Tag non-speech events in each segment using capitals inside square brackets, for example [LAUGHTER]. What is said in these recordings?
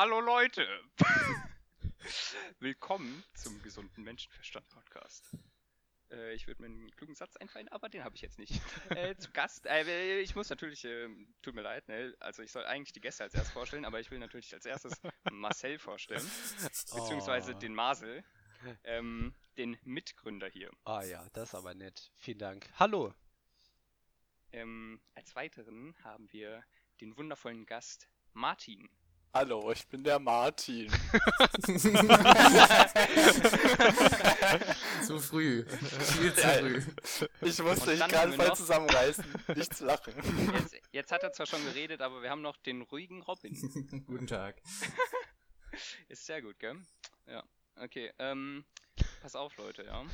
Hallo Leute! [LAUGHS] Willkommen zum gesunden Menschenverstand Podcast. Äh, ich würde mir einen klugen Satz einfallen, aber den habe ich jetzt nicht. [LAUGHS] Äh, zu Gast, äh, ich muss natürlich, äh, tut mir leid, ne? also ich soll eigentlich die Gäste als erstes vorstellen, aber ich will natürlich als erstes Marcel vorstellen, [LAUGHS] beziehungsweise Oh. den Marcel, ähm, den Mitgründer hier. Ah ja, das ist aber nett. Vielen Dank. Hallo. Ähm, als weiteren haben wir den wundervollen Gast Martin. Hallo, ich bin der Martin. Zu früh. Viel zu früh. Ich musste haben wir voll zusammenreißen, nicht zu lachen. Jetzt, jetzt hat er zwar schon geredet, aber wir haben noch den ruhigen Robin. [LAUGHS] Guten Tag. Ist sehr gut, gell? Ja. Okay, ähm, pass auf, Leute, ja.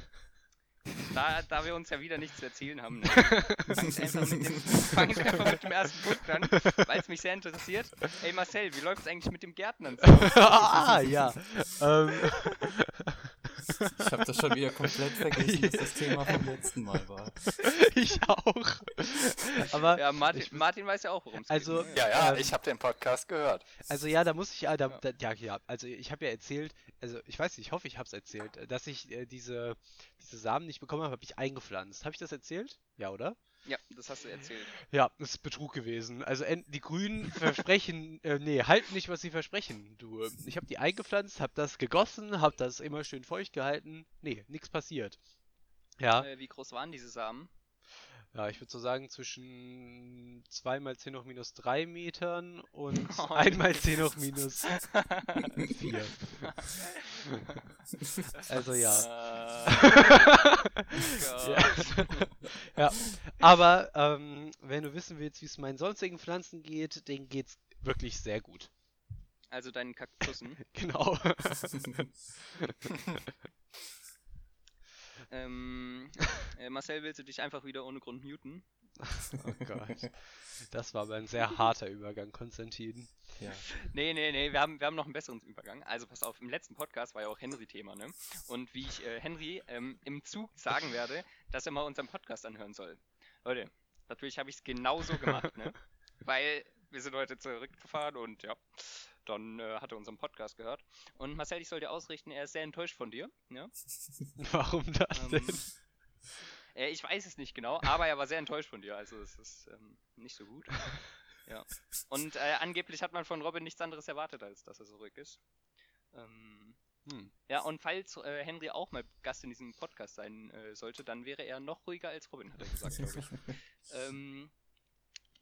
Da, da wir uns ja wieder nichts zu erzählen haben, ne, [LAUGHS] fang ich einfach mit dem, ersten Punkt an, weil es mich sehr interessiert. Ey Marcel, wie läuft es eigentlich mit dem Gärtnern? [LAUGHS] ah ja. ähm, [LAUGHS] Ich habe das schon wieder komplett vergessen, was das Thema vom letzten Mal war. [LAUGHS] ich auch. Aber Ja, Martin, Ich- Martin weiß ja auch, worum es Also- geht. Ja, ja, Ähm, ich habe den Podcast gehört. Also ja, da muss ich, ah, da, Ja. da, ja, ja, also ich habe ja erzählt, also ich weiß nicht, ich hoffe, ich habe es erzählt, äh, dass ich äh, diese, diese Samen nicht bekommen habe, habe ich eingepflanzt. Habe ich das erzählt? Ja, oder? Ja, das hast du erzählt. Ja, das ist Betrug gewesen. Also die Grünen [LAUGHS] versprechen, äh, nee, halten nicht, was sie versprechen. Du, ich habe die eingepflanzt, habe das gegossen, habe das immer schön feucht gehalten. Nee, nichts passiert. Ja, Äh, wie groß waren diese Samen? Ja, ich würde so sagen zwischen 2 mal 10 hoch minus 3 Metern und [LAUGHS] Oh, 1 mal 10 hoch minus [LAUGHS] 4. Also ja. Äh, [LAUGHS] Ja. Ja, aber ähm, wenn du wissen willst, wie es meinen sonstigen Pflanzen geht, denen geht's wirklich sehr gut. Also deinen Kaktussen. Genau. Ähm, [LAUGHS] äh, Marcel, willst du dich einfach wieder ohne Grund muten? Oh Gott. [LAUGHS] Das war aber ein sehr harter Übergang, Konstantin. Ja. Nee, nee, nee, wir haben, wir haben noch einen besseren Übergang. Also pass auf, im letzten Podcast war ja auch Henry Thema, ne? Und wie ich äh, Henry ähm, im Zug sagen werde, dass er mal unseren Podcast anhören soll. Leute, natürlich habe ich es genauso gemacht, ne? [LAUGHS] Weil wir sind heute zurückgefahren und ja, dann äh, hat er unseren Podcast gehört. Und Marcel, ich soll dir ausrichten, er ist sehr enttäuscht von dir, ja? [LAUGHS] Warum das Ähm, denn? Äh, ich weiß es nicht genau, aber er war sehr enttäuscht von dir, also es ist ähm, nicht so gut. [LAUGHS] Ja. Und äh, angeblich hat man von Robin nichts anderes erwartet, als dass er so ruhig ist. Ähm, Hm. ja, und falls äh, Henry auch mal Gast in diesem Podcast sein äh, sollte, dann wäre er noch ruhiger als Robin, hat er gesagt, glaube ich. [LAUGHS] ähm,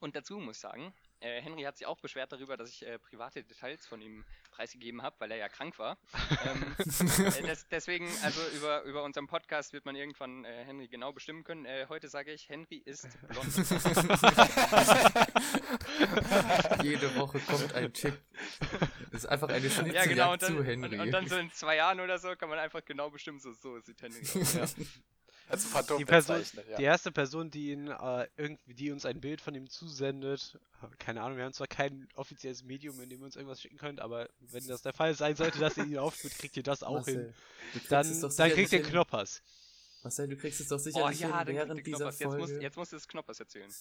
und dazu muss ich sagen, äh, Henry hat sich auch beschwert darüber, dass ich äh, private Details von ihm preisgegeben habe, weil er ja krank war. ähm, [LAUGHS] äh, des, deswegen, also über, über unseren Podcast wird man irgendwann äh, Henry genau bestimmen können. Äh, heute sage ich, Henry ist blond. [LAUGHS] Jede Woche kommt ein Tipp. Das ist einfach eine ja, Schnitzeljagd genau. Und dann, zu Henry. und, und dann so in zwei Jahren oder so kann man einfach genau bestimmen, so, so sieht Henry aus. Ja. [LAUGHS] Also verdammt Die, Person, ja. die erste Person, die ihn äh, irgendwie, die uns ein Bild von ihm zusendet, keine Ahnung, wir haben zwar kein offizielles Medium, in dem ihr uns irgendwas schicken könnt, aber wenn das der Fall sein sollte, dass ihr ihn aufführt, kriegt ihr das auch hin. Marcel, kriegst Dann, dann kriegt ihr hin. Knoppers. Marcel, du kriegst es doch Oh sicherlich ja, hin, während der dieser Knoppers. Jetzt, muss, Folge. jetzt musst du das Knoppers erzählen.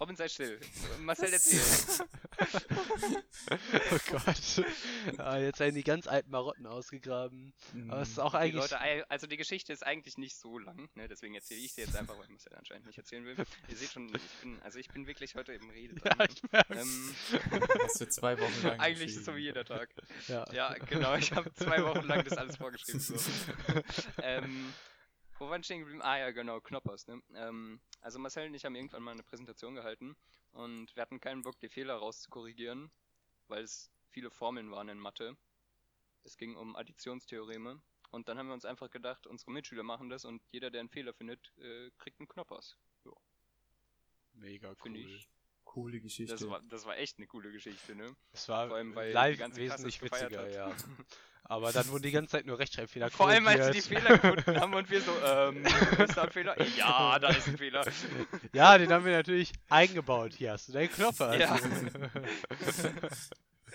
Robin, sei still. Marcel, erzähl. [LAUGHS] Oh Gott. Ah, jetzt werden die ganz alten Marotten ausgegraben. Aber es ist auch Die eigentlich. Leute, ei- also die Geschichte ist eigentlich nicht so lang, ne? deswegen erzähle ich sie jetzt einfach, weil Marcel anscheinend nicht erzählen will. Ihr seht schon, ich bin, also ich bin wirklich heute im Rededrang. Ja, ich merk's. ähm, Hast du zwei Wochen lang [LAUGHS] eigentlich ist es so wie jeder Tag. Ja. Ja, genau, ich habe zwei Wochen lang das alles vorgeschrieben. So. [LAUGHS] ähm, wo waren stehen geblieben? Ah ja, genau, Knoppers. Ne? Ähm, also Marcel und ich haben irgendwann mal eine Präsentation gehalten und wir hatten keinen Bock, die Fehler rauszukorrigieren, weil es viele Formeln waren in Mathe. Es ging um Additionstheoreme. Und dann haben wir uns einfach gedacht, unsere Mitschüler machen das und jeder, der einen Fehler findet, äh, kriegt einen Knoppers. Mega Finde cool. ich. Coole Geschichte. Das war, das war echt eine coole Geschichte, ne? Es war Vor allem, weil die live wesentlich witziger, hat. ja. [LAUGHS] Aber dann wurden die ganze Zeit nur Rechtschreibfehler Vor allem, als sie die. Fehler gefunden [LAUGHS] haben und wir so, ähm, [LAUGHS] ist da ein Fehler? Ja, da ist ein Fehler. Ja, den haben wir natürlich eingebaut. Hier hast du deinen Knopper. Ja.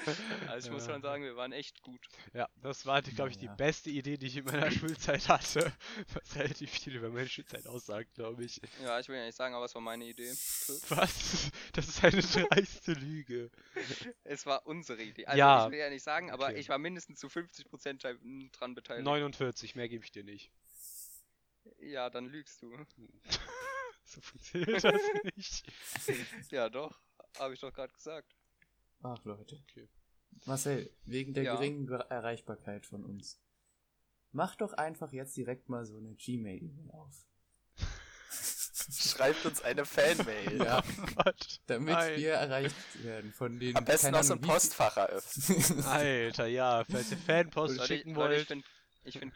[LAUGHS] Also ich muss Ja. schon sagen, wir waren echt gut. Ja, das war, glaube ich, die Naja. beste Idee, die ich in meiner [LAUGHS] Schulzeit hatte. Was relativ viel über meine Schulzeit aussagt, glaube ich. Ja, ich will ja nicht sagen, aber es war meine Idee. Was? Das ist eine [LAUGHS] dreiste Lüge. Es war unsere Idee. Also Ja. ich will ja nicht sagen, aber Okay. ich war mindestens zu 50% dran- dran beteiligt. 49, mehr gebe ich dir nicht. Ja, dann lügst du. So funktioniert das nicht. Ja, doch. Habe ich doch gerade gesagt. Ach, Leute. Okay. Marcel, wegen der Ja. geringen Erreichbarkeit von uns. Mach doch einfach jetzt direkt mal so eine Gmail-E-Mail auf. Schreibt uns eine Fanmail. Ja, [LAUGHS] damit Nein. wir erreicht werden von den. Am besten aus dem Postfach eröffnen. Alter, ja, falls ihr Fanpost Leute, schicken Leute, ich wollt. finde ich find,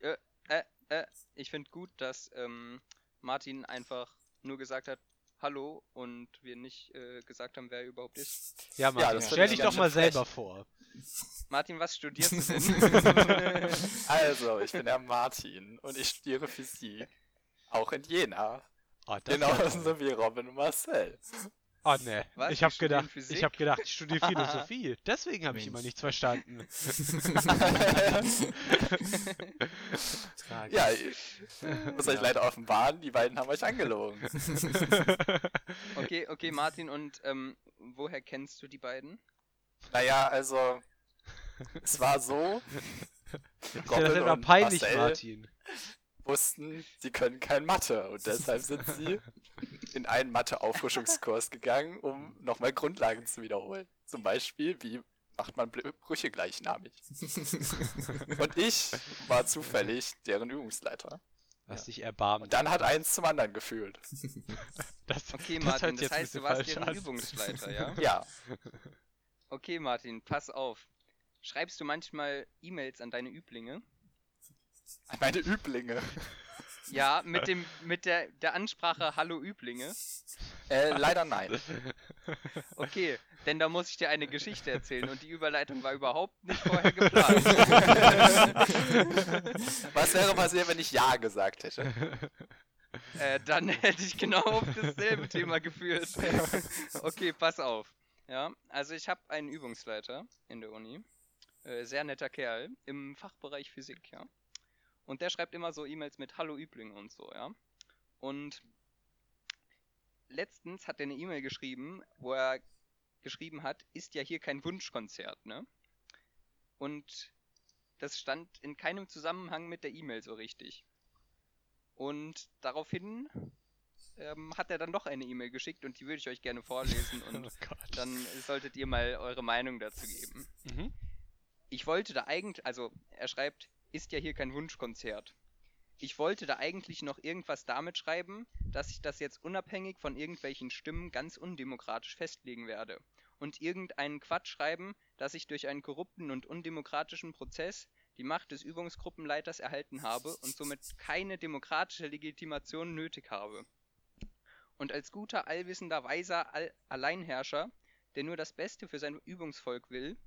äh, äh, äh, ich find gut, dass ähm, Martin einfach nur gesagt hat, hallo und wir nicht äh, gesagt haben, wer er überhaupt ist. Ja, Martin, das stell dich ich doch mal schön selber [LAUGHS] vor. Martin, was studierst du denn? [LAUGHS] Also, ich bin der Martin und ich studiere Physik. Auch in Jena. Das Genauso wie Robin und Marcel. Ah, ne. Was? Ich Wir hab studieren gedacht, Physik? ich hab gedacht, ich studiere [LAUGHS] Philosophie. Deswegen habe ich immer nichts verstanden. [LAUGHS] Ja, [LAUGHS] ich muss euch leider offenbaren, die beiden haben euch angelogen. okay, okay, Martin, und ähm, woher kennst du die beiden? Naja, also, es war so, dir das und peinlich, Marcel Martin? wussten, sie können kein Mathe und deshalb sind sie in einen Mathe-Auffrischungskurs gegangen, um nochmal Grundlagen zu wiederholen. Zum Beispiel, wie macht man Brüche gleichnamig. [LAUGHS] Und ich war zufällig deren Übungsleiter. Lass dich erbarmen. Und dann hat eins zum anderen gefühlt. [LAUGHS] Das, Okay, das Martin, das, heißt, du warst deren an. Übungsleiter, ja? Ja, Okay, Martin, pass auf. Schreibst du manchmal E-Mails an deine Üblinge? meine Üblinge. Ja, [LAUGHS] mit dem mit der, der Ansprache Hallo Üblinge. Äh, leider nein. [LAUGHS] Okay, denn da muss ich dir eine Geschichte erzählen und die Überleitung war überhaupt nicht vorher geplant. [LAUGHS] Was wäre passiert, wenn ich Ja gesagt hätte? äh, dann hätte ich genau auf dasselbe Thema geführt. okay, pass auf. Ja, also ich habe einen Übungsleiter in der Uni. Äh, sehr netter Kerl im Fachbereich Physik, ja. Und der schreibt immer so E-Mails mit Hallo Üblinge und so, ja. Und letztens hat er eine E-Mail geschrieben, wo er geschrieben hat, ist ja hier kein Wunschkonzert, ne? Und das stand in keinem Zusammenhang mit der E-Mail so richtig. Und daraufhin ähm, hat er dann doch eine E-Mail geschickt und die würde ich euch gerne vorlesen [LAUGHS] und Oh dann solltet ihr mal eure Meinung dazu geben. Mhm. Ich wollte da eigentlich, also er schreibt, ist ja hier kein Wunschkonzert. Ich wollte da eigentlich noch irgendwas damit schreiben, dass ich das jetzt unabhängig von irgendwelchen Stimmen ganz undemokratisch festlegen werde. Und irgendeinen Quatsch schreiben, dass ich durch einen korrupten und undemokratischen Prozess die Macht des Übungsgruppenleiters erhalten habe und somit keine demokratische Legitimation nötig habe. Und als guter, allwissender, weiser All Alleinherrscher, der nur das Beste für sein Übungsvolk will,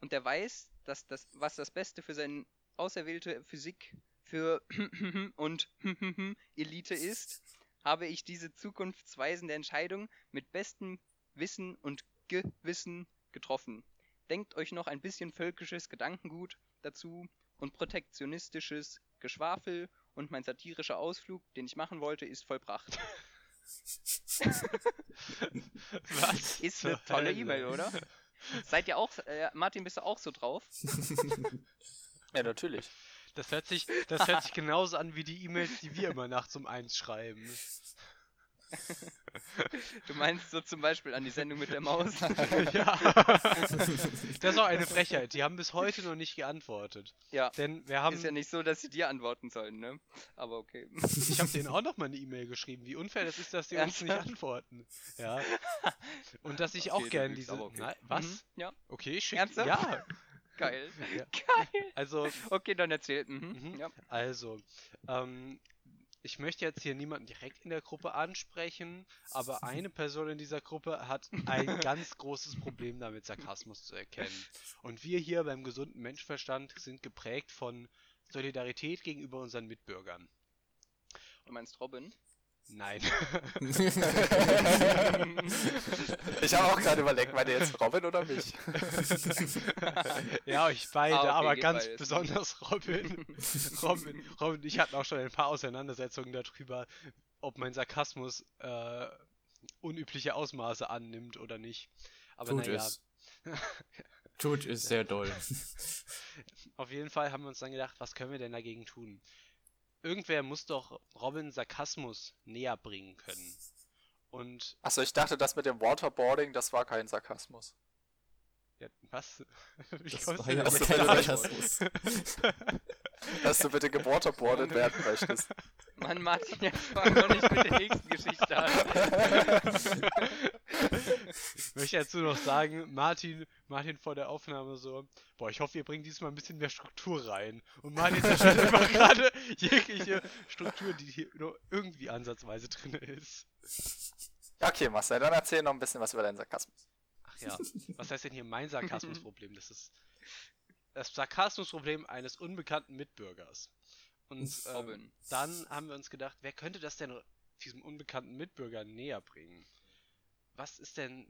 und der weiß, dass das, was das Beste für seine auserwählte Physik für [CLEARS THROAT] und [CLEARS THROAT] Elite ist, habe ich diese zukunftsweisende Entscheidung mit bestem Wissen und Gewissen getroffen. Denkt euch noch ein bisschen völkisches Gedankengut dazu und protektionistisches Geschwafel und mein satirischer Ausflug, den ich machen wollte, ist vollbracht. Was? [LAUGHS] Ist eine tolle? E-Mail, oder? Seid ihr auch, äh, Martin, bist du auch so drauf? [LAUGHS] Ja, natürlich. Das hört sich, das hört sich genauso an wie die E-Mails, die wir immer nachts um eins schreiben. Du meinst so zum Beispiel an die Sendung mit der Maus? [LAUGHS] ja. Das ist auch eine Frechheit. Die haben bis heute noch nicht geantwortet. ja. Denn wir haben, Ist ja nicht so, dass sie dir antworten sollen, ne? Aber okay. ich habe denen auch noch mal eine E-Mail geschrieben. Wie unfair das ist, dass die uns nicht antworten. Ja. [LAUGHS] Und dass ich Okay, auch du gern lügst, diese. okay. Nein, was? Mhm, ja, Okay, schick. Ernsthaft? Ja. Geil. [LAUGHS] Ja. Geil. Also, Okay, dann erzählt. Mhm. Mhm. Ja. Also, ähm, ich möchte jetzt hier niemanden direkt in der Gruppe ansprechen, aber eine Person in dieser Gruppe hat ein [LAUGHS] ganz großes Problem damit, Sarkasmus zu erkennen. Und wir hier beim gesunden Menschenverstand sind geprägt von Solidarität gegenüber unseren Mitbürgern. Du meinst Robin? Nein. [LAUGHS] Ich habe auch gerade überlegt, meine jetzt Robin oder mich? [LAUGHS] ja, ich beide, Ah, okay, aber ganz beides. besonders Robin. [LAUGHS] Robin. Robin und ich hatten auch schon ein paar Auseinandersetzungen darüber, ob mein Sarkasmus, äh, unübliche Ausmaße annimmt oder nicht. Aber Tut naja, es. Tut es sehr doll. auf jeden Fall haben wir uns dann gedacht, was können wir denn dagegen tun? Irgendwer muss doch Robin Sarkasmus näher bringen können. Und Achso, ich dachte, das mit dem Waterboarding, das war kein Sarkasmus. ja, was? [LAUGHS] Wie Das war ja jetzt kein? Sarkasmus. [LAUGHS] Dass du bitte gewaterboardet werden möchtest. Mann, Martin, jetzt fang doch nicht mit der nächsten Geschichte an. Ich möchte dazu noch sagen, Martin, Martin vor der Aufnahme so, boah, ich hoffe, ihr bringt diesmal ein bisschen mehr Struktur rein. Und Martin zerstört [LAUGHS] einfach gerade jegliche Struktur, die hier nur irgendwie ansatzweise drin ist. Okay, Marcel, dann erzähl noch ein bisschen was über deinen Sarkasmus. Ach ja, was heißt denn hier mein Sarkasmusproblem? Das ist das Sarkasmusproblem eines unbekannten Mitbürgers. Und ähm, dann haben wir uns gedacht, wer könnte das denn diesem unbekannten Mitbürger näher bringen? Was ist denn,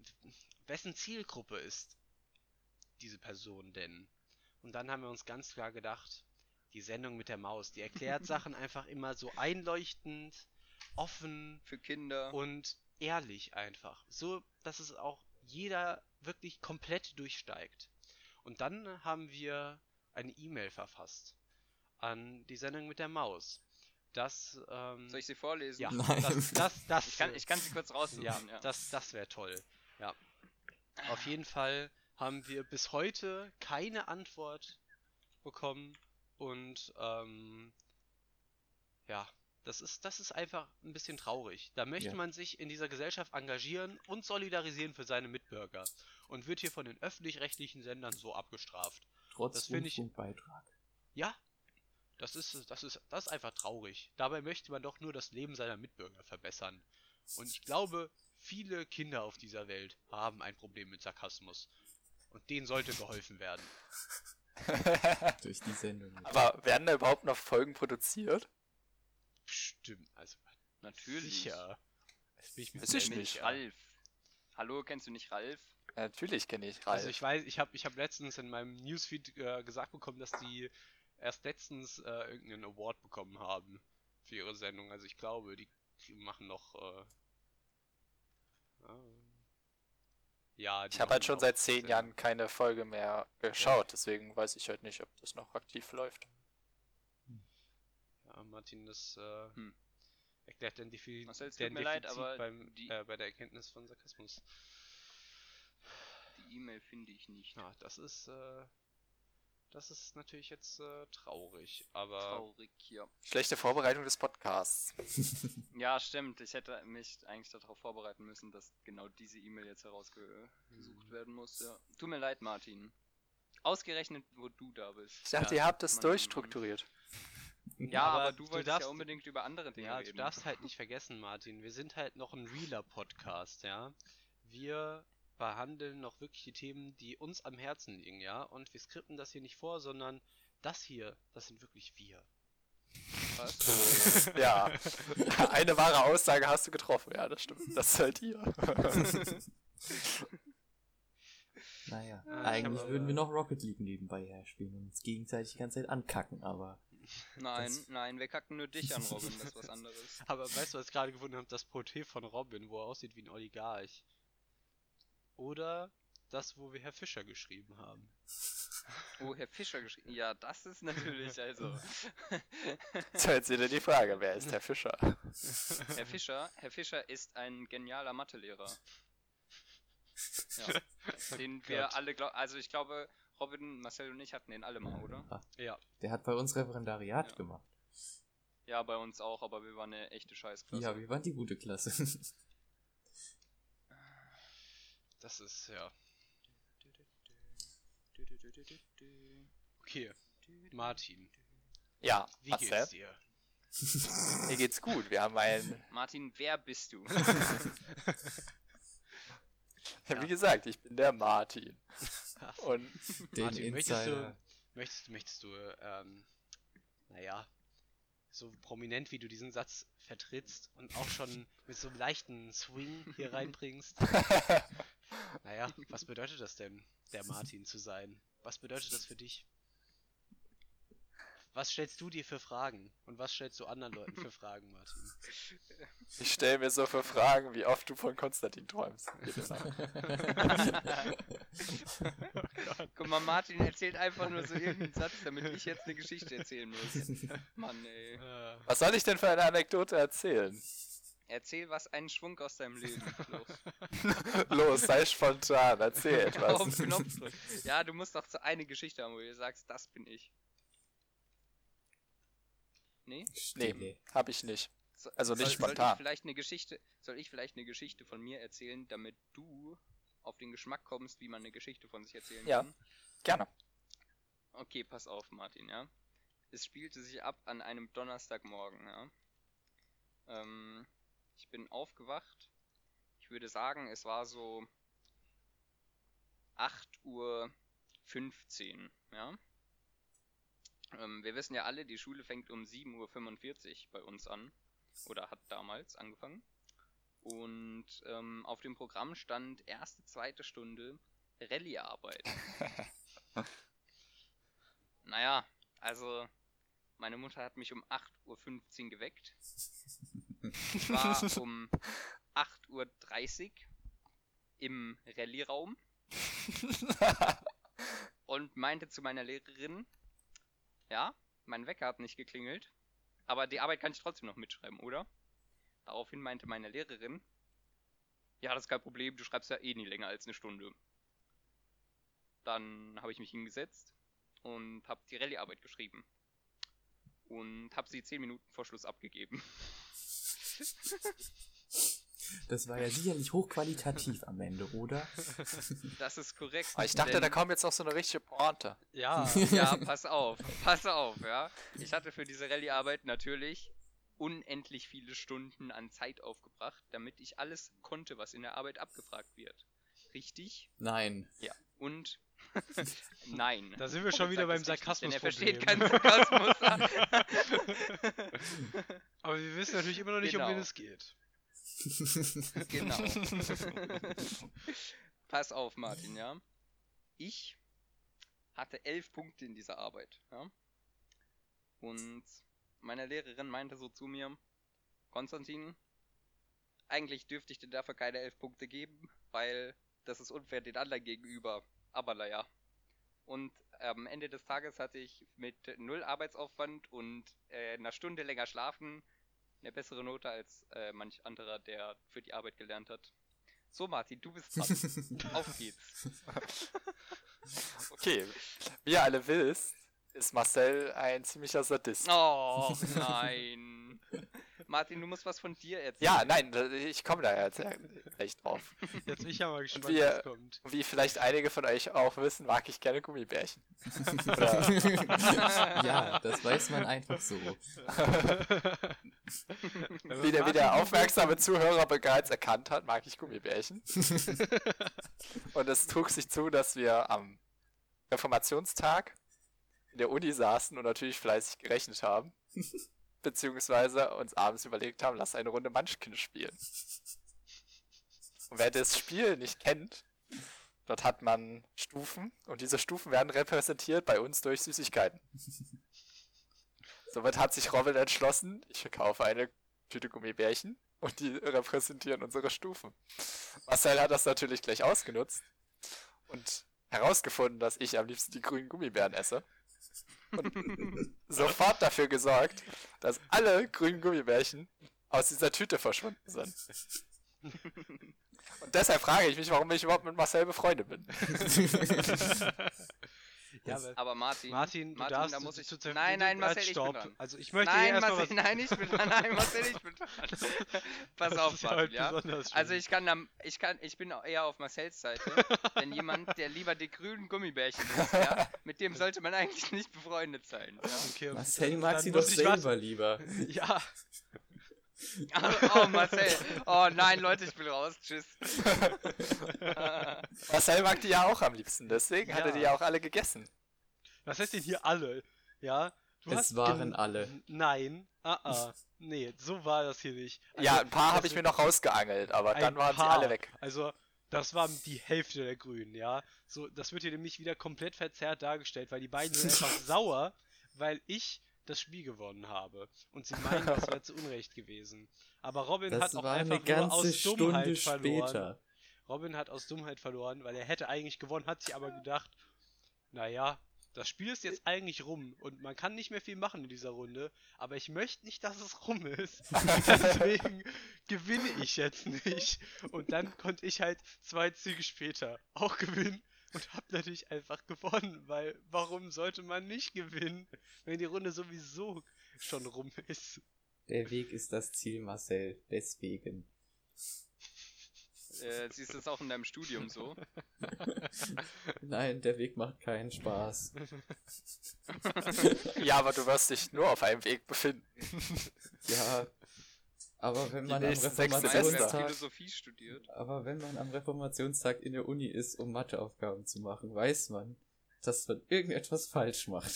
wessen Zielgruppe ist diese Person denn? Und dann haben wir uns ganz klar gedacht, die Sendung mit der Maus, die erklärt [LAUGHS] Sachen einfach immer so einleuchtend, offen Für Kinder. und ehrlich einfach. So, dass es auch jeder wirklich komplett durchsteigt. Und dann haben wir eine E-Mail verfasst an die Sendung mit der Maus. Das, ähm, Soll ich sie vorlesen? ja, Nein. das, das, das, Ich kann, ich kann sie kurz raussuchen. ja, Ja, das, das wäre toll. Ja. Auf jeden Fall haben wir bis heute keine Antwort bekommen und ähm, ja, das ist, das ist einfach ein bisschen traurig. Da möchte Ja. man sich in dieser Gesellschaft engagieren und solidarisieren für seine Mitbürger und wird hier von den öffentlich-rechtlichen Sendern so abgestraft. Trotz Das find ich- Rundfunkbeitrag. Ja, das ist, das ist, das ist einfach traurig. Dabei möchte man doch nur das Leben seiner Mitbürger verbessern. Und ich glaube, viele Kinder auf dieser Welt haben ein Problem mit Sarkasmus. Und denen sollte geholfen werden. [LAUGHS] Durch die Sendung. Aber werden da überhaupt noch Folgen produziert? Stimmt, also Natürlich. sicher. Das bin ich mir Weiß ich nicht. Ralf. Hallo, kennst du nicht Ralf? Natürlich kenne ich Ralf. Also ich weiß, ich habe ich hab letztens in meinem Newsfeed äh, gesagt bekommen, dass die erst letztens äh, irgendeinen Award bekommen haben für ihre Sendung. Also ich glaube, die machen noch. Äh, äh, ja, die ich habe halt schon seit zehn Sendung. Jahren keine Folge mehr geschaut, deswegen weiß ich halt nicht, ob das noch aktiv läuft. Ja, Martin, das äh, Hm. erklärt dann Defi Marcel, es tut mir leid, Defizit aber beim, die- äh, bei der Erkenntnis von Sarkasmus. Die E-Mail finde ich nicht. Ja, das ist, äh, das ist natürlich jetzt äh, traurig, aber Traurig, ja. Schlechte Vorbereitung des Podcasts. [LAUGHS] Ja, stimmt. Ich hätte mich eigentlich darauf vorbereiten müssen, dass genau diese E-Mail jetzt herausgesucht Mhm. werden muss. Ja. Tut mir leid, Martin. Ausgerechnet, wo du da bist. Ich dachte, Ja, ihr habt es Mann, durchstrukturiert. Ja, Aber aber, du du wolltest darfst- ja unbedingt über andere Dinge Ja, du reden. darfst halt nicht vergessen, Martin, wir sind halt noch ein realer Podcast, ja. Wir behandeln noch wirklich die Themen, die uns am Herzen liegen, ja. Und wir skripten das hier nicht vor, sondern das hier, das sind wirklich wir. Was? [LAUGHS] ja, eine wahre Aussage hast du getroffen. Ja, das stimmt. Das seid ihr. [LAUGHS] Naja, Ja, ich eigentlich hab würden aber- wir noch Rocket League nebenbei herspielen und uns gegenseitig die ganze Zeit ankacken, aber [LAUGHS] Nein, Das- nein, wir kacken nur dich an, Robin, das ist was anderes. Aber weißt du, was ich gerade gefunden habe? Das Porträt von Robin, wo er aussieht wie ein Oligarch. Oder das, wo wir Herr Fischer geschrieben haben. [LAUGHS] Oh, Herr Fischer geschrieben. Ja, das ist natürlich also. [LAUGHS] [LAUGHS] So, jetzt wieder die Frage, wer ist der Fischer? Herr Fischer, Herr Fischer ist ein genialer Mathelehrer. Ja, den wir Gott. alle glauben. Also ich glaube, Robin, Marcel und ich hatten den alle mal, oder? Ja, der hat bei uns Referendariat Ja. gemacht. Ja, bei uns auch, aber wir waren eine echte Scheißklasse. Ja, wir waren die gute Klasse. Das ist, ja. Okay, Martin, Ja, wie geht's dir? [LAUGHS] mir geht's gut. Wir haben ein, Martin, wer bist du? [LAUGHS] ja, wie gesagt, ich bin der Martin. Und Den Martin, möchtest du, möchtest, möchtest du, ähm, naja, so prominent wie du diesen Satz vertrittst und auch schon mit so einem leichten Swing hier reinbringst. [LAUGHS] Naja, [LAUGHS] was bedeutet das denn, der Martin zu sein? Was bedeutet das für dich? Was stellst du dir für Fragen? Und was stellst du anderen Leuten für Fragen, Martin? [LAUGHS] Ich stelle mir so für Fragen, wie oft du von Konstantin träumst. [LAUGHS] Nacht. Guck mal, Martin erzählt einfach nur so irgendeinen Satz, damit ich jetzt eine Geschichte erzählen muss. Mann, ey. Äh, Was soll ich denn für eine Anekdote erzählen? Erzähl was, einen Schwung aus deinem Leben. [LAUGHS] Los. Los, sei spontan, erzähl [LAUGHS] Auf etwas. Knopfdruck. Ja, du musst doch so eine Geschichte haben, wo du sagst, das bin ich. Nee? Nee, hab ich nicht. So, Also nicht soll, Soll spontan. ich vielleicht eine Geschichte, soll ich vielleicht eine Geschichte von mir erzählen, damit du auf den Geschmack kommst, wie man eine Geschichte von sich erzählen Ja. kann? Gerne. Okay, pass auf, Martin, ja. Es spielte sich ab an einem Donnerstagmorgen, ja. Ähm, ich bin aufgewacht. Ich würde sagen, es war so 8.15 Uhr, ja. Ähm, wir wissen ja alle, die Schule fängt um 7.45 Uhr bei uns an. Oder hat damals angefangen. Und ähm, auf dem Programm stand erste, zweite Stunde Rallye-Arbeit. [LAUGHS] Naja, also meine Mutter hat mich um 8.15 Uhr geweckt. War [LAUGHS] um 8.30 Uhr im Rallye-Raum [LAUGHS] und meinte zu meiner Lehrerin, ja, mein Wecker hat nicht geklingelt, aber die Arbeit kann ich trotzdem noch mitschreiben, oder? Daraufhin meinte meine Lehrerin, ja, das ist kein Problem, du schreibst ja eh nie länger als eine Stunde. Dann habe ich mich hingesetzt und habe die Rallye-Arbeit geschrieben. Und habe sie 10 Minuten vor Schluss abgegeben. [LAUGHS] Das war ja sicherlich hochqualitativ am Ende, oder? Das ist korrekt. Aber ich dachte, da kommt jetzt noch so eine richtige Pointe. ja, Ja, pass auf, pass auf, ja. Ich hatte für diese Rallye-Arbeit natürlich unendlich viele Stunden an Zeit aufgebracht, damit ich alles konnte, was in der Arbeit abgefragt wird. Richtig? Nein. Ja. Und [LAUGHS] nein. da sind wir schon wieder beim richtig, Denn er Sarkasmus. versteht keinen Sarkasmus. [LAUGHS] Aber wir wissen natürlich immer noch nicht, um Genau. wen es geht. [LAUGHS] Genau. Pass auf, Martin, ja. Ich hatte elf Punkte in dieser Arbeit, ja. Und meine Lehrerin meinte so zu mir, Konstantin, eigentlich dürfte ich dir dafür keine elf Punkte geben, weil das ist unfair den anderen gegenüber. Aber naja. Und am Ende des Tages hatte ich mit null Arbeitsaufwand und äh, einer Stunde länger schlafen eine bessere Note als äh, manch anderer, der für die Arbeit gelernt hat. So, Martin, du bist dran. [LAUGHS] Auf geht's. [LAUGHS] Okay, wie ihr alle wisst, ist Marcel ein ziemlicher Sadist. Oh, nein. [LAUGHS] Martin, du musst was von dir erzählen. Ja, nein, ich komme da jetzt gleich drauf. [LAUGHS] Jetzt bin ich ja mal gespannt, wir- was kommt. Und wie vielleicht einige von euch auch wissen, mag ich gerne Gummibärchen. [LAUGHS] Ja, das weiß man einfach so. [LAUGHS] wie der, wie der aufmerksame Zuhörer bereits erkannt hat, mag ich Gummibärchen. Und es trug sich zu, dass wir am Reformationstag in der Uni saßen und natürlich fleißig gerechnet haben. Beziehungsweise uns abends überlegt haben, lass eine Runde Munchkin spielen. Und wer das Spiel nicht kennt, dort hat man Stufen und diese Stufen werden repräsentiert bei uns durch Süßigkeiten. Somit hat sich Robin entschlossen, ich verkaufe eine Tüte Gummibärchen und die repräsentieren unsere Stufen. Marcel hat das natürlich gleich ausgenutzt und herausgefunden, dass ich am liebsten die grünen Gummibären esse. Und [LAUGHS] sofort dafür gesorgt, dass alle grünen Gummibärchen aus dieser Tüte verschwunden sind. [LAUGHS] Und deshalb frage ich mich, warum ich überhaupt mit Marcel befreundet bin. [LAUGHS] Ja, aber Aber Martin, Martin, du Martin, darfst da muss ich. zu, nein, nein, Marcel, ich bin dran. Also ich möchte Nein, erstmal Marcel, was... nein, ich bin dran. Nein, Marcel, ich bin dran. [LAUGHS] Pass Das auf, ist ja Martin, ja. besonders Also ich kann, am- ich kann, ich bin eher auf Marcells Seite, [LAUGHS] denn jemand, der lieber die grünen Gummibärchen isst, ja, mit dem sollte man eigentlich nicht befreundet sein. Ja. Okay, Marcel mag dann sie doch was- selber lieber. [LAUGHS] Ja, [LAUGHS] Oh, Marcel. Oh nein, Leute, ich bin raus. Tschüss. [LAUGHS] Marcel mag die ja auch am liebsten, deswegen hat er Ja. die ja auch alle gegessen. was heißt denn hier alle? Ja? Du Es hast waren alle. Nein, ah, ah. Nee, so war das hier nicht. ja, Also, ein paar habe ich mir noch rausgeangelt, aber dann waren sie paar. alle weg. Also, das war die Hälfte der Grünen, ja. So, das wird hier nämlich wieder komplett verzerrt dargestellt, weil die beiden sind [LAUGHS] einfach sauer, weil ich das Spiel gewonnen habe. Und sie [LAUGHS] meinen, das wäre zu Unrecht gewesen. Aber Robin Das hat auch einfach eine ganze nur aus Stunde Dummheit verloren. später. Robin hat aus Dummheit verloren, weil er hätte eigentlich gewonnen, hat sich aber gedacht, naja, das Spiel ist jetzt eigentlich rum und man kann nicht mehr viel machen in dieser Runde, aber ich möchte nicht, dass es rum ist. [LAUGHS] Deswegen gewinne ich jetzt nicht. Und dann konnte ich halt zwei Züge später auch gewinnen und hab natürlich einfach gewonnen, weil warum sollte man nicht gewinnen, wenn die Runde sowieso schon rum ist? Der Weg ist das Ziel, Marcel. Deswegen. Äh, siehst du das auch in deinem Studium so? [LAUGHS] Nein, der Weg macht keinen Spaß. [LAUGHS] Ja, aber du wirst dich nur auf einem Weg befinden. Ja. Aber wenn man am du. Reformationstag, Philosophie studiert? aber wenn man am Reformationstag in der Uni ist, um Matheaufgaben zu machen, weiß man, dass man irgendetwas falsch macht.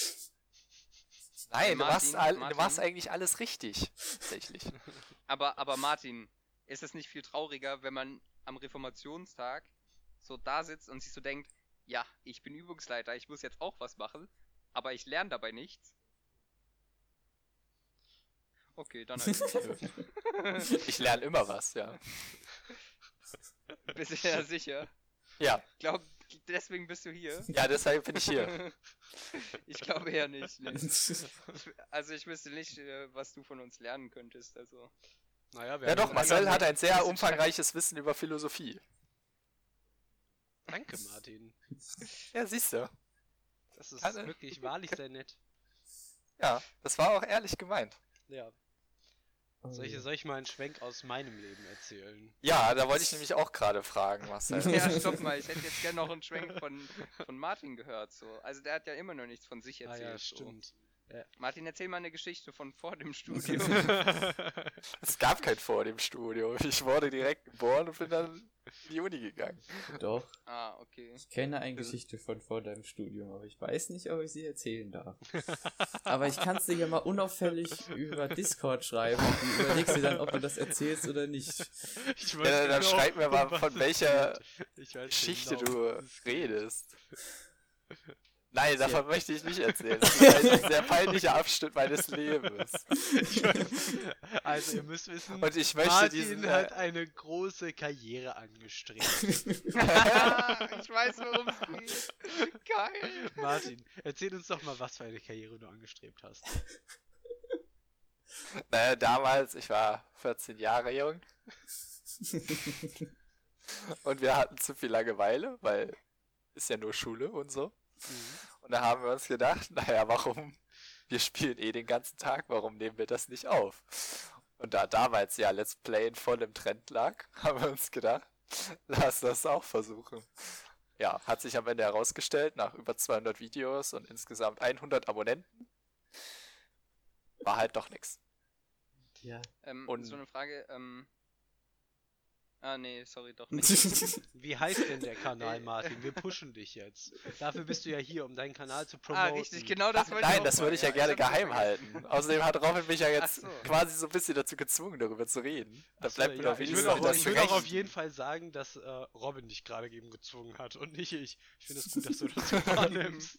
Nein, du, machst, Martin, du Martin. machst eigentlich alles richtig. Tatsächlich. [LAUGHS] Aber, aber Martin, ist es nicht viel trauriger, wenn man am Reformationstag so da sitzt und sich so denkt, ja, ich bin Übungsleiter, ich muss jetzt auch was machen, aber ich lerne dabei nichts? Okay, dann [LAUGHS] halt. [LAUGHS] Ich lerne immer was, ja. [LAUGHS] Bist du ja sicher? Ja, Glaub, deswegen bist du hier? ja, deshalb bin ich hier. ich glaube eher nicht. Nee. Also ich wüsste nicht, äh, was du von uns lernen könntest. Also Naja, wir Ja doch, Marcel hat ein sehr umfangreiches Wissen über Philosophie. Danke, Martin. Ja, siehst du. Das ist Alle- wirklich wahrlich sehr nett. Ja, das war auch ehrlich gemeint. Ja. Oh Soll ich, je. soll ich mal einen Schwenk aus meinem Leben erzählen? Ja, da wollte ich nämlich auch gerade fragen, Marcel. ja, [LAUGHS] stopp mal. Ich hätte jetzt gerne noch einen Schwenk von, von Martin gehört. So, also der hat ja immer noch nichts von sich Ah erzählt. ja, so. stimmt. Martin, erzähl mal eine Geschichte von vor dem [LAUGHS] Studium. Es gab kein vor dem Studio. Ich wurde direkt geboren und bin dann [LAUGHS] in die Uni gegangen. Doch, ah, okay. ich kenne eine Geschichte von vor deinem Studium, aber ich weiß nicht, ob ich sie erzählen darf. [LAUGHS] Aber ich kann es dir ja mal unauffällig über Discord schreiben und du überlegst dir dann, ob du das erzählst oder nicht. Ich Ja, dann schreib mir mal, von [LAUGHS] welcher weiß Geschichte genau, du redest. Nein, davon möchte ich nicht [LAUGHS] erzählen. Das ist ein sehr peinlicher Abschnitt meines Lebens. [LAUGHS] Also ihr müsst wissen, Und ich möchte Martin diesen. hat Äh, eine große Karriere angestrebt. Ah, [LAUGHS] ich weiß, worum es geht. Geil. Martin, erzähl uns doch mal, was für eine Karriere du angestrebt hast. naja, damals, ich war 14 Jahre jung. und wir hatten zu viel Langeweile, weil ist ja nur Schule und so. Und da haben wir uns gedacht, [LAUGHS] naja, warum? Wir spielen eh den ganzen Tag, warum nehmen wir das nicht auf? Und da damals ja Let's Play in vollem Trend lag, [LAUGHS] haben wir uns gedacht, lass das auch versuchen. Ja, hat sich am Ende herausgestellt, nach über 200 Videos und insgesamt 100 Abonnenten, war halt doch nix. Ja. Ähm, Und- so eine Frage, ähm. Ah, nee, sorry, doch nicht. [LAUGHS] Wie heißt denn der Kanal, Martin? Wir pushen dich jetzt. Dafür bist du ja hier, um deinen Kanal zu promoten. ah, richtig, genau das wollte ich Nein, das würde ich ja fragen. gerne ich geheim vergessen. halten. [LAUGHS] Außerdem hat Robin mich ja jetzt so. quasi so ein bisschen dazu gezwungen, darüber zu reden. Da Achso, bleibt mir ja, doch ich wenigstens will, auch, das ich will auch auf jeden Fall sagen, dass äh, Robin dich gerade eben gezwungen hat und nicht ich. Ich finde es gut, dass du das so [LAUGHS] wahrnimmst.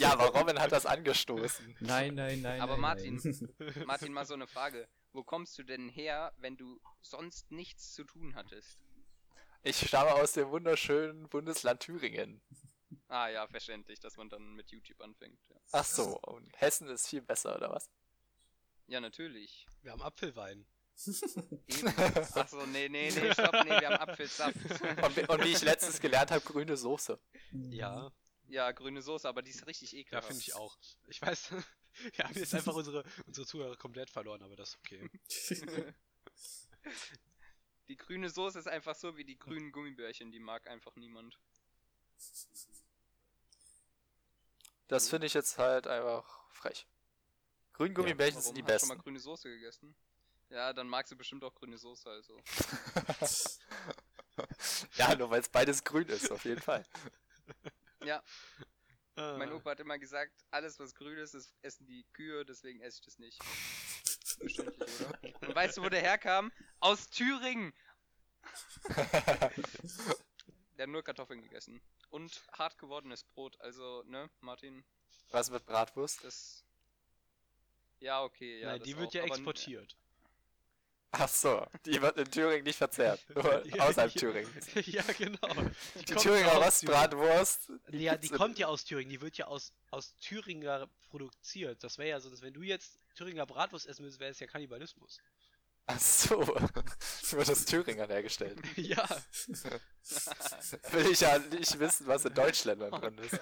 Ja, aber Robin hat das angestoßen. Nein, nein, nein. Aber nein, Martin, Nein. Martin, mal so eine Frage. Wo kommst du denn her, wenn du sonst nichts zu tun hattest? Ich stamme aus dem wunderschönen Bundesland Thüringen. Ah ja, verständlich, dass man dann mit YouTube anfängt. Ja, Ach so, und Hessen ist viel besser, oder was? ja natürlich. Wir haben Apfelwein. Eben. Achso, nee, nee, nee, stopp, nee, wir haben Apfelsaft. Und, wie- und wie ich letztens gelernt habe, grüne Soße. Ja, Ja, grüne Soße, aber die ist richtig ja, ekelhaft. finde ich auch. Ich weiß, [LAUGHS] wir [LAUGHS] haben jetzt einfach unsere, unsere Zuhörer komplett verloren, aber das ist okay. [LAUGHS] Die grüne Soße ist einfach so wie die grünen Gummibärchen, die mag einfach niemand. Das finde ich jetzt halt einfach frech. Grüngummibärchen Warum? sind die Hast du schon mal besten. grüne Soße gegessen? Ja, dann magst du bestimmt auch grüne Soße, also. ja, nur weil es beides grün ist, auf jeden Fall. Ja, Ah, mein Opa hat immer gesagt, alles was grün ist, das essen die Kühe, deswegen esse ich das nicht. Verständlich, oder? [LAUGHS] Und weißt du, wo der herkam? Aus Thüringen! [LAUGHS] Der hat nur Kartoffeln gegessen. und hart gewordenes Brot. Also, ne, Martin, Was mit Bratwurst? das. Ja, okay, ja. Nein, das die wird auch, ja exportiert. Ach so, die wird in Thüringen nicht verzehrt. [LAUGHS] Nur Ja, außerhalb ja. Thüringen. [LAUGHS] ja, genau. Die kommt Thüringer. Rostbratwurst. Ja, die kommt ja aus Thüringen, die wird ja aus, aus Thüringer produziert. Das wäre ja sonst, wenn du jetzt Thüringer Bratwurst essen würdest, wäre es ja Kannibalismus. Ach so, [LAUGHS] wird aus Thüringern hergestellt. ja. Will ich ja nicht wissen, was in Deutschländern drin ist.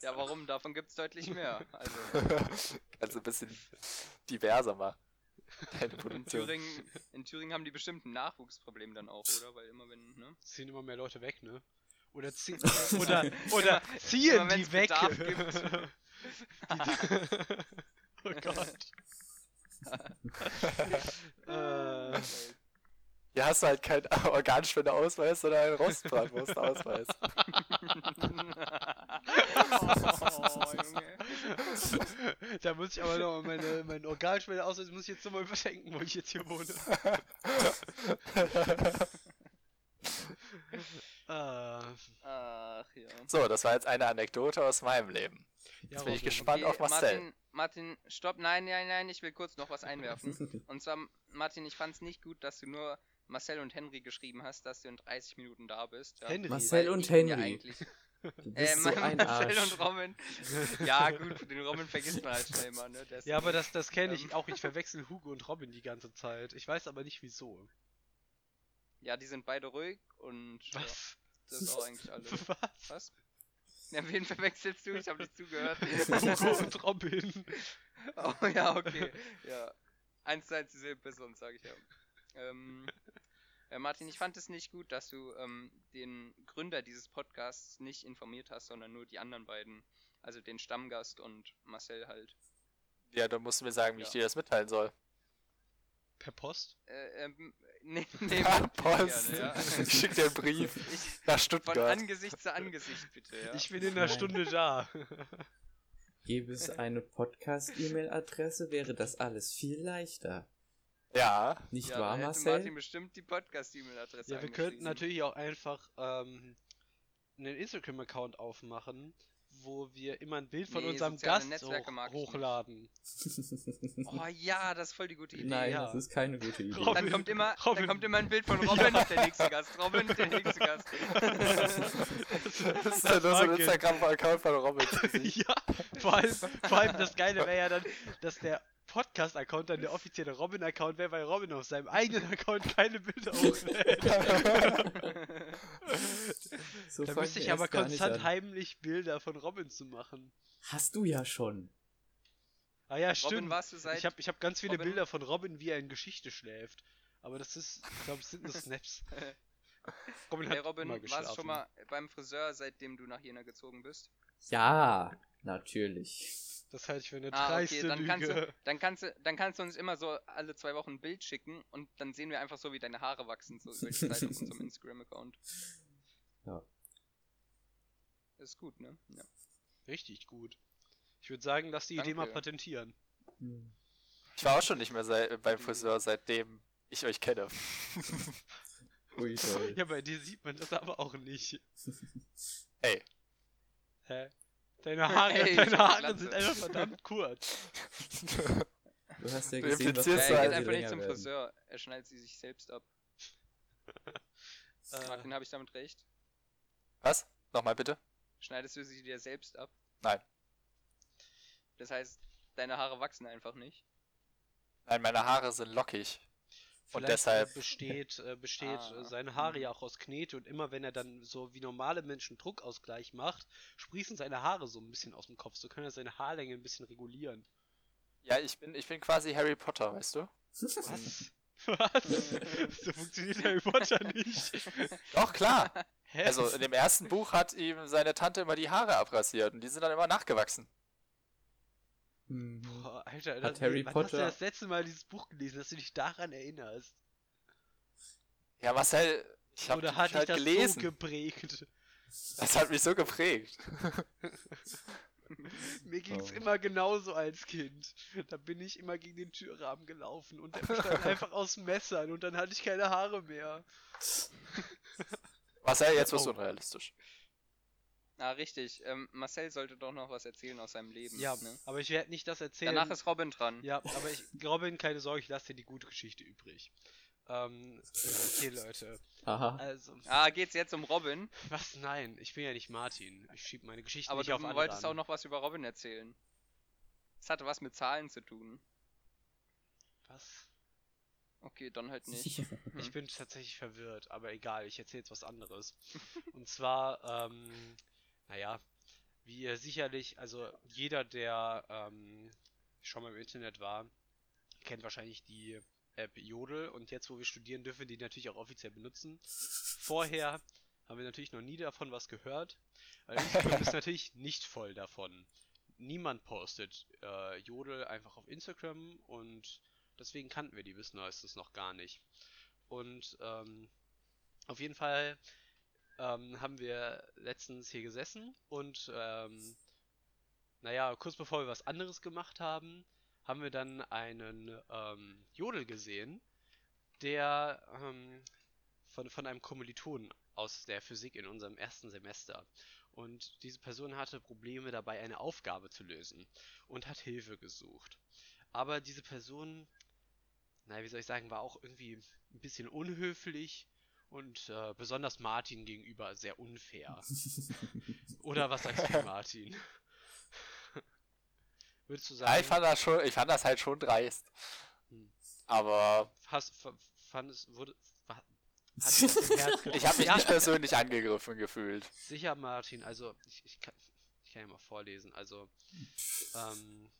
Ja, warum? Davon gibt's deutlich mehr. Also, [LAUGHS] Also ein bisschen diverser machen. Deine in. Thüringen, in Thüringen haben die bestimmt ein Nachwuchsproblem dann auch, oder? Weil immer wenn, ne? Ziehen immer mehr Leute weg, ne? Oder, ziehen oder, oder ziehen immer die weg. Gibt. [LAUGHS] Die- oh Gott. [LAUGHS] äh, Hier hast du halt keinen [LAUGHS] Organspendeausweis, sondern einen Rostbratwurstausweis. oh, [LAUGHS] da muss ich aber noch meine, meinen Organspende aus, muss ich jetzt nochmal überdenken, wo ich jetzt hier wohne. [LAUGHS] Ah, Ach ja. So, das war jetzt eine Anekdote aus meinem Leben. ja, Jetzt bin ich gespannt auf Marcel. Martin, Martin, stopp, nein, nein, nein, ich will kurz noch was einwerfen. Und zwar, Martin, ich fand's nicht gut, dass du nur Marcel und Henry geschrieben hast, dass du in 30 Minuten da bist. Ja. Henry. Marcel und ja Henry. eigentlich- Du [LAUGHS] Äh, bist so ein Marcel Arsch. und Robin. Ja, gut, den Robin vergisst man halt schnell mal, ne? Ja, aber das, das kenne ich Ähm. auch. Ich verwechsel Hugo und Robin die ganze Zeit. Ich weiß aber nicht wieso. Ja, die sind beide ruhig und ja, Was? das ist auch eigentlich alles. [LAUGHS] Was? Was? Ja, wen verwechselst du? Ich habe nicht zugehört. [LAUGHS] Hugo und Robin. Oh ja, okay. Ja. Eins zu eins dieselbe Person, sage ich ja. Ähm, ja, [LAUGHS] Martin, ich fand es nicht gut, dass du ähm, den Gründer dieses Podcasts nicht informiert hast, sondern nur die anderen beiden. Also den Stammgast und Marcel halt. Ja, dann musst du mir sagen, wie ich Ja. dir das mitteilen soll. Per Post? Äh, ähm, nee, [LAUGHS] nee, Per Post. gerne, [LAUGHS] ja. Ich schick dir einen Brief Ich, nach von Stuttgart. Angesicht zu Angesicht, bitte, ja. Ich bin in einer. Stunde da. Gäbe es eine Podcast-E-Mail-Adresse, wäre das alles viel leichter. Ja, Nicht ja, wahr, Marcel? Martin bestimmt die Podcast-E-Mail-Adresse Ja, wir könnten natürlich auch einfach ähm, einen Instagram-Account aufmachen, wo wir immer ein Bild von Nee, unserem Gast hoch, hochladen. [LAUGHS] Oh ja, das ist voll die gute Idee. Nein, ja. das ist keine gute Idee. Robin. Dann kommt immer, Robin. dann kommt immer ein Bild von Robin der nächste Gast. Robin, der nächste Gast. das ist ja nur so ein. Instagram-Account von Gesicht. [LAUGHS] ja, vor allem, vor allem das Geile wäre ja dann, dass der Podcast-Account dann der offizielle Robin-Account wäre, weil Robin auf seinem eigenen Account keine Bilder hochlädt. [LAUGHS] So da müsste ich aber konstant an. heimlich Bilder von Robin zu machen. Hast du ja schon. Ah ja, Robin, stimmt. warst du seit. Ich habe ich hab ganz viele Robin- Bilder von Robin, wie er in Geschichte schläft. Aber das ist, ich glaube, es sind nur [LAUGHS] Snaps. [LAUGHS] Robin hey hat Robin, immer warst du schon mal beim Friseur, seitdem du nach Jena gezogen bist? Ja, natürlich. Das halte ich für eine Ah, okay, dreiste dann kannst, Lüge. du, dann, kannst du, dann kannst du uns immer so alle zwei Wochen ein Bild schicken und dann sehen wir einfach so, wie deine Haare wachsen, so über die Zeit auf unserem [LAUGHS] Instagram-Account. Ja. Ist gut, ne? Ja. Richtig gut. Ich würde sagen, lass die Idee mal Danke. patentieren. Hm. Ich war auch schon nicht mehr sei, beim Friseur, seitdem ich euch kenne. [LAUGHS] Ui, toll. Ja, bei dir sieht man das aber auch nicht. [LAUGHS] Ey, Hä? Deine [LAUGHS] Haare, Ey, deine Haare sind einfach verdammt kurz. Du hast ja Du gesehen, was er geht einfach nicht zum werden. Friseur. Er schneidet sie sich selbst ab. [LAUGHS] Äh, Martin, habe ich damit recht? was? Nochmal bitte? Schneidest du sie dir selbst ab? Nein. Das heißt, deine Haare wachsen einfach nicht. Nein, meine Haare sind lockig. Und vielleicht deshalb- besteht, äh, besteht Ah, äh, seine Haare mhm. ja auch aus Knete und immer wenn er dann so wie normale Menschen Druckausgleich macht, sprießen seine Haare so ein bisschen aus dem Kopf. So kann er seine Haarlänge ein bisschen regulieren. Ja, ich bin, ich bin quasi Harry Potter, weißt du? Was? [LAUGHS] Was? so funktioniert Harry Potter nicht. Doch, klar. Hä? Also in dem ersten Buch hat ihm seine Tante immer die Haare abrasiert und die sind dann immer nachgewachsen. Hm. Boah, Alter, Hat das, Harry wann hast du Potter- das letzte Mal dieses Buch gelesen, dass du dich daran erinnerst? Ja, Marcel, ich habe Oder hat dich halt das gelesen. so geprägt? das hat mich so geprägt. [LAUGHS] Mir ging's Oh. immer genauso als Kind. Da bin ich immer gegen den Türrahmen gelaufen und der bestand [LAUGHS] einfach aus Messern und dann hatte ich keine Haare mehr. Marcel, jetzt wirst du Oh. unrealistisch. Ah, richtig. Ähm, Marcel sollte doch noch was erzählen aus seinem Leben. Ja, ne? aber ich werde nicht das erzählen. Danach ist Robin dran. Ja, aber ich, Robin, keine Sorge, ich lasse dir die gute Geschichte übrig. Ähm, okay, Leute. Aha. Also, Ah, geht's jetzt um Robin? was? Nein, ich bin ja nicht Martin. Ich schiebe meine Geschichte Aber nicht du auf andere wolltest an. auch noch was über Robin erzählen. Es hatte was mit Zahlen zu tun. Was? Okay, dann halt nicht. [LAUGHS] Ich bin tatsächlich verwirrt, aber egal, ich erzähle jetzt was anderes. Und zwar, ähm, naja, wie ihr sicherlich, also jeder, der ähm, schon mal im Internet war, kennt wahrscheinlich die App Jodel und jetzt, wo wir studieren, dürfen wir die natürlich auch offiziell benutzen. Vorher haben wir natürlich noch nie davon was gehört. Weil Instagram ist [LAUGHS] natürlich nicht voll davon. Niemand postet äh, Jodel einfach auf Instagram und deswegen kannten wir die bis neuestes noch gar nicht. Und ähm, auf jeden Fall ähm, haben wir letztens hier gesessen und ähm, naja, kurz bevor wir was anderes gemacht haben, haben wir dann einen ähm, Jodel gesehen, der ähm, von, von einem Kommilitonen aus der Physik in unserem ersten Semester. Und diese Person hatte Probleme dabei, eine Aufgabe zu lösen und hat Hilfe gesucht. Aber diese Person, naja, wie soll ich sagen, war auch irgendwie ein bisschen unhöflich und äh, besonders Martin gegenüber sehr unfair. [LAUGHS] Oder was sagst du, Martin? [LAUGHS] Würdest du Ja, sagen, ich fand das schon, ich fand das halt schon dreist. Hm. Aber hast, f- fandest, wurde, [LAUGHS] ich habe mich Ja, nicht persönlich angegriffen gefühlt. Sicher, Martin, also ich, ich, kann, ich kann ja mal vorlesen. Also, ähm,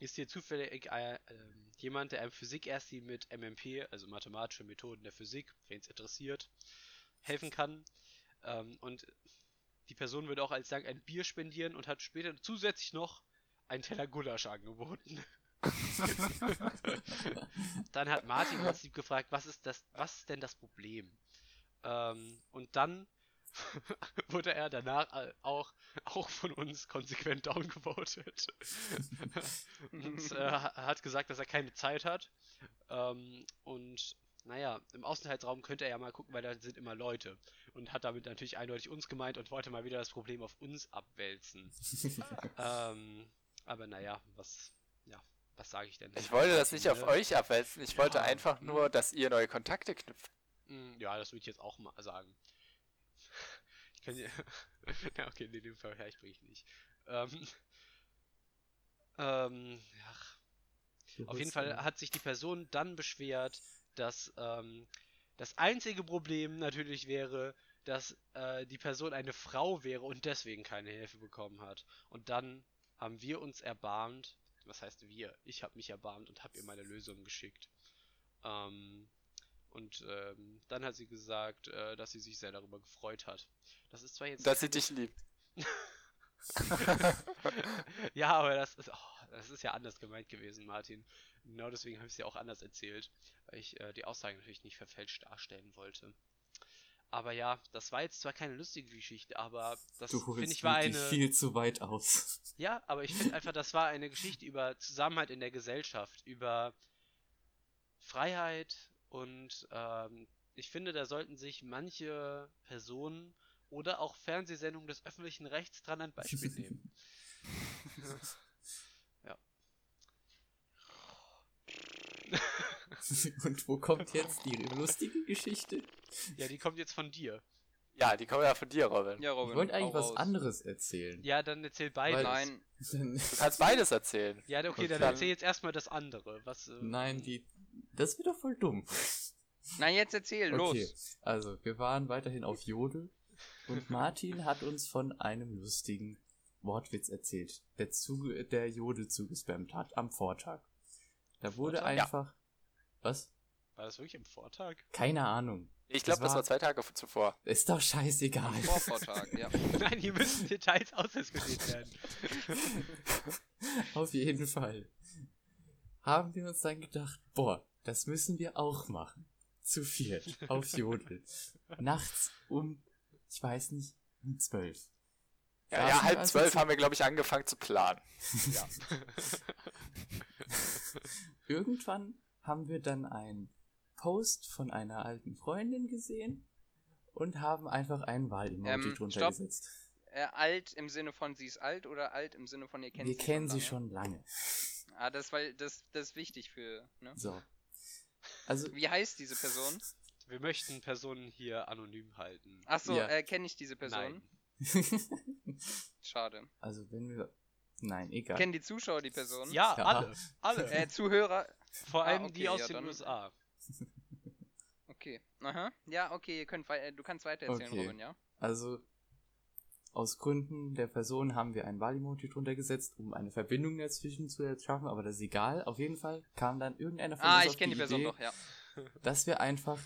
ist hier zufällig äh, ähm, jemand, der einem Physik-Ersti mit MMP, also mathematische Methoden der Physik, wen es interessiert, helfen kann. Ähm, und die Person würde auch als Dank ein Bier spendieren und hat später zusätzlich noch einen Teller Gulasch angeboten. [LAUGHS] dann hat Martin im Prinzip gefragt, was ist das, was ist denn das Problem? Ähm, und dann [LAUGHS] wurde er danach äh, auch, auch von uns konsequent downgevotet. [LAUGHS] und äh, ha- hat gesagt, dass er keine Zeit hat. Ähm, und naja, im Außenhaltsraum könnte er ja mal gucken, weil da sind immer Leute. Und hat damit natürlich eindeutig uns gemeint und wollte mal wieder das Problem auf uns abwälzen. [LAUGHS] ähm, aber naja, was, ja, was sage ich denn? Ich wollte das nicht auf euch abwälzen. Ich wollte Ja. einfach nur, dass ihr neue Kontakte knüpft. Mm, Ja, das würde ich jetzt auch mal sagen. Ich kann ja. [LAUGHS] ja, okay, nee, den Vergleich bringe ich nicht. Ähm, [LAUGHS] ähm, ach, auf jeden Fall hat sich die Person dann beschwert, dass ähm, das einzige Problem natürlich wäre, dass äh, die Person eine Frau wäre und deswegen keine Hilfe bekommen hat. Und dann haben wir uns erbarmt, was heißt wir? Ich habe mich erbarmt und habe ihr meine Lösung geschickt. Ähm, und ähm, dann hat sie gesagt, äh, dass sie sich sehr darüber gefreut hat. Das ist zwar jetzt Dass sie dich liebt. [LAUGHS] ja, aber das ist, oh, das ist ja anders gemeint gewesen, Martin. Genau deswegen habe ich es ja auch anders erzählt, weil ich äh, die Aussage natürlich nicht verfälscht darstellen wollte. Aber ja, das war jetzt zwar keine lustige Geschichte, aber das finde ich war eine. viel zu weit aus. [LAUGHS] Ja, aber ich finde einfach, das war eine Geschichte über Zusammenhalt in der Gesellschaft, über Freiheit und ähm, ich finde, da sollten sich manche Personen oder auch Fernsehsendungen des öffentlichen Rechts dran ein Beispiel nehmen. [LAUGHS] Und wo kommt jetzt die lustige Geschichte? Ja, die kommt jetzt von dir. Ja, die kommen ja von dir, Robin. Ja, Robin. Ich wollte eigentlich was raus. anderes erzählen. Ja, dann erzähl beides. Nein, Du kannst beides erzählen. Ja, okay, dann Dann- erzähl jetzt erstmal das andere. Was, äh, Nein, die. Das wird doch voll dumm. nein, jetzt erzähl, Okay, los. also wir waren weiterhin auf Jodel und Martin hat uns von einem lustigen Wortwitz erzählt, der, zuge der Jodel zugespammt hat am Vortag. Da wurde Vortag? Ja. einfach. Was? War das wirklich am Vortag? Keine Ahnung. Ich glaube, Das das war- zwei Tage zuvor. Ist doch scheißegal. Vorvortag, ja. [LAUGHS] Nein, hier müssen Details ausdiskutiert werden. Auf jeden Fall. Haben wir uns dann gedacht, boah, das müssen wir auch machen. Zu viert. [LAUGHS] Auf Jodel. Nachts um, ich weiß nicht, um zwölf. Ja, ja wir halb also zwölf haben wir, glaube ich, angefangen zu planen. [LAUGHS] Ja. [LAUGHS] Irgendwann haben wir dann einen Post von einer alten Freundin gesehen und haben einfach ein Wahl-Emoji Ähm, drunter stopp. gesetzt. Äh, alt im Sinne von sie ist alt oder alt im Sinne von ihr kennt Wir sie kennen schon sie lange? schon lange. Ah, das, weil, das, das ist wichtig für. Ne? So. Also, Wie heißt diese Person? Wir möchten Personen hier anonym halten. Achso, Ja. äh, kenne ich diese Person? Nein. [LAUGHS] Schade. also wenn wir. Nein, egal. Kennen die Zuschauer die Person? Ja, Ja. alle. Alle. Äh, Zuhörer. Vor ah, allem okay, die aus ja, den dann- USA. Okay. Aha. Ja, okay, ihr könnt äh, du kannst weiter erzählen, Okay. Robin, ja? Also, aus Gründen der Person haben wir ein Wahl-Emoji drunter gesetzt, um eine Verbindung dazwischen zu erschaffen, aber das ist egal. Auf jeden Fall kam dann irgendeiner von Ah, uns ich auf kenne die, Person Idee, doch, ja. dass wir einfach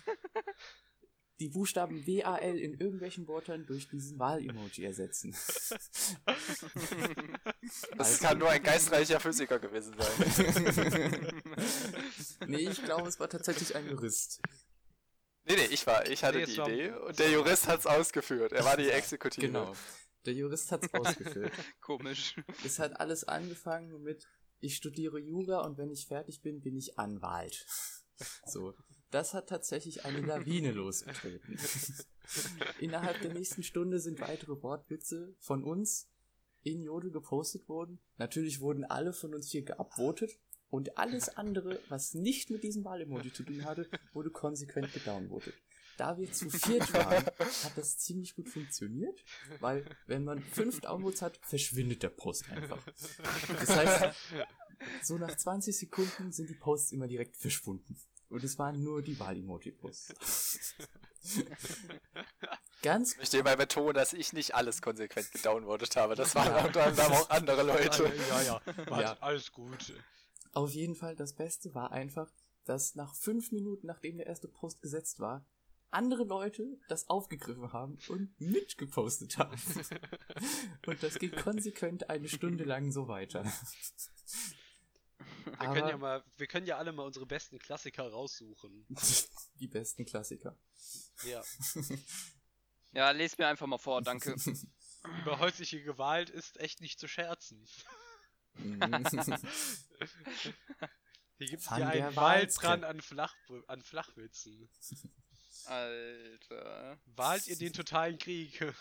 die Buchstaben WAL in irgendwelchen Wörtern durch diesen Wahl-Emoji ersetzen. [LAUGHS] Das Also- kann nur ein geistreicher Physiker gewesen sein. [LAUGHS] nee, ich glaube, es war tatsächlich ein Jurist. Nee, nee, ich war, ich hatte Nee, die war- Idee und der Jurist hat's ausgeführt. Er war die [LAUGHS] Exekutive. Genau. Der Jurist hat es ausgeführt. [LAUGHS] Komisch. Es hat alles angefangen mit, ich studiere Jura und wenn ich fertig bin, bin ich Anwalt. So. Das hat tatsächlich eine Lawine [LAUGHS] losgetreten. Innerhalb der nächsten Stunde sind weitere Wortwitze von uns in Jodel gepostet worden. Natürlich wurden alle von uns hier geupvotet und alles andere, was nicht mit diesem Wahl-Emoji zu tun hatte, wurde konsequent gedownvotet. Da wir zu viert waren, hat das ziemlich gut funktioniert, weil wenn man fünf Downvotes hat, verschwindet der Post einfach. Das heißt, so nach 20 Sekunden sind die Posts immer direkt verschwunden. Und es waren nur die Wahl-Emoji-Posts. Ganz Ich möchte mal betonen, dass ich nicht alles konsequent gedownvotet habe. Das [LAUGHS] waren unter anderem auch andere Leute. ja, ja. Warte, Ja. Alles gut. Auf jeden Fall, das Beste war einfach, dass nach fünf Minuten, nachdem der erste Post gesetzt war, andere Leute das aufgegriffen haben und mitgepostet haben. [LAUGHS] Und das ging konsequent eine Stunde lang so weiter. Wir können, ja mal, wir können ja alle mal unsere besten Klassiker raussuchen. [LAUGHS] die besten Klassiker. Ja. Ja, lest mir einfach mal vor, danke. [LAUGHS] Über häusliche Gewalt ist echt nicht zu scherzen. [LAUGHS] Hier gibt es ja einen Waldbrand an, Flach, an Flachwitzen. Alter. Wahlt ihr den totalen Krieg? [LAUGHS]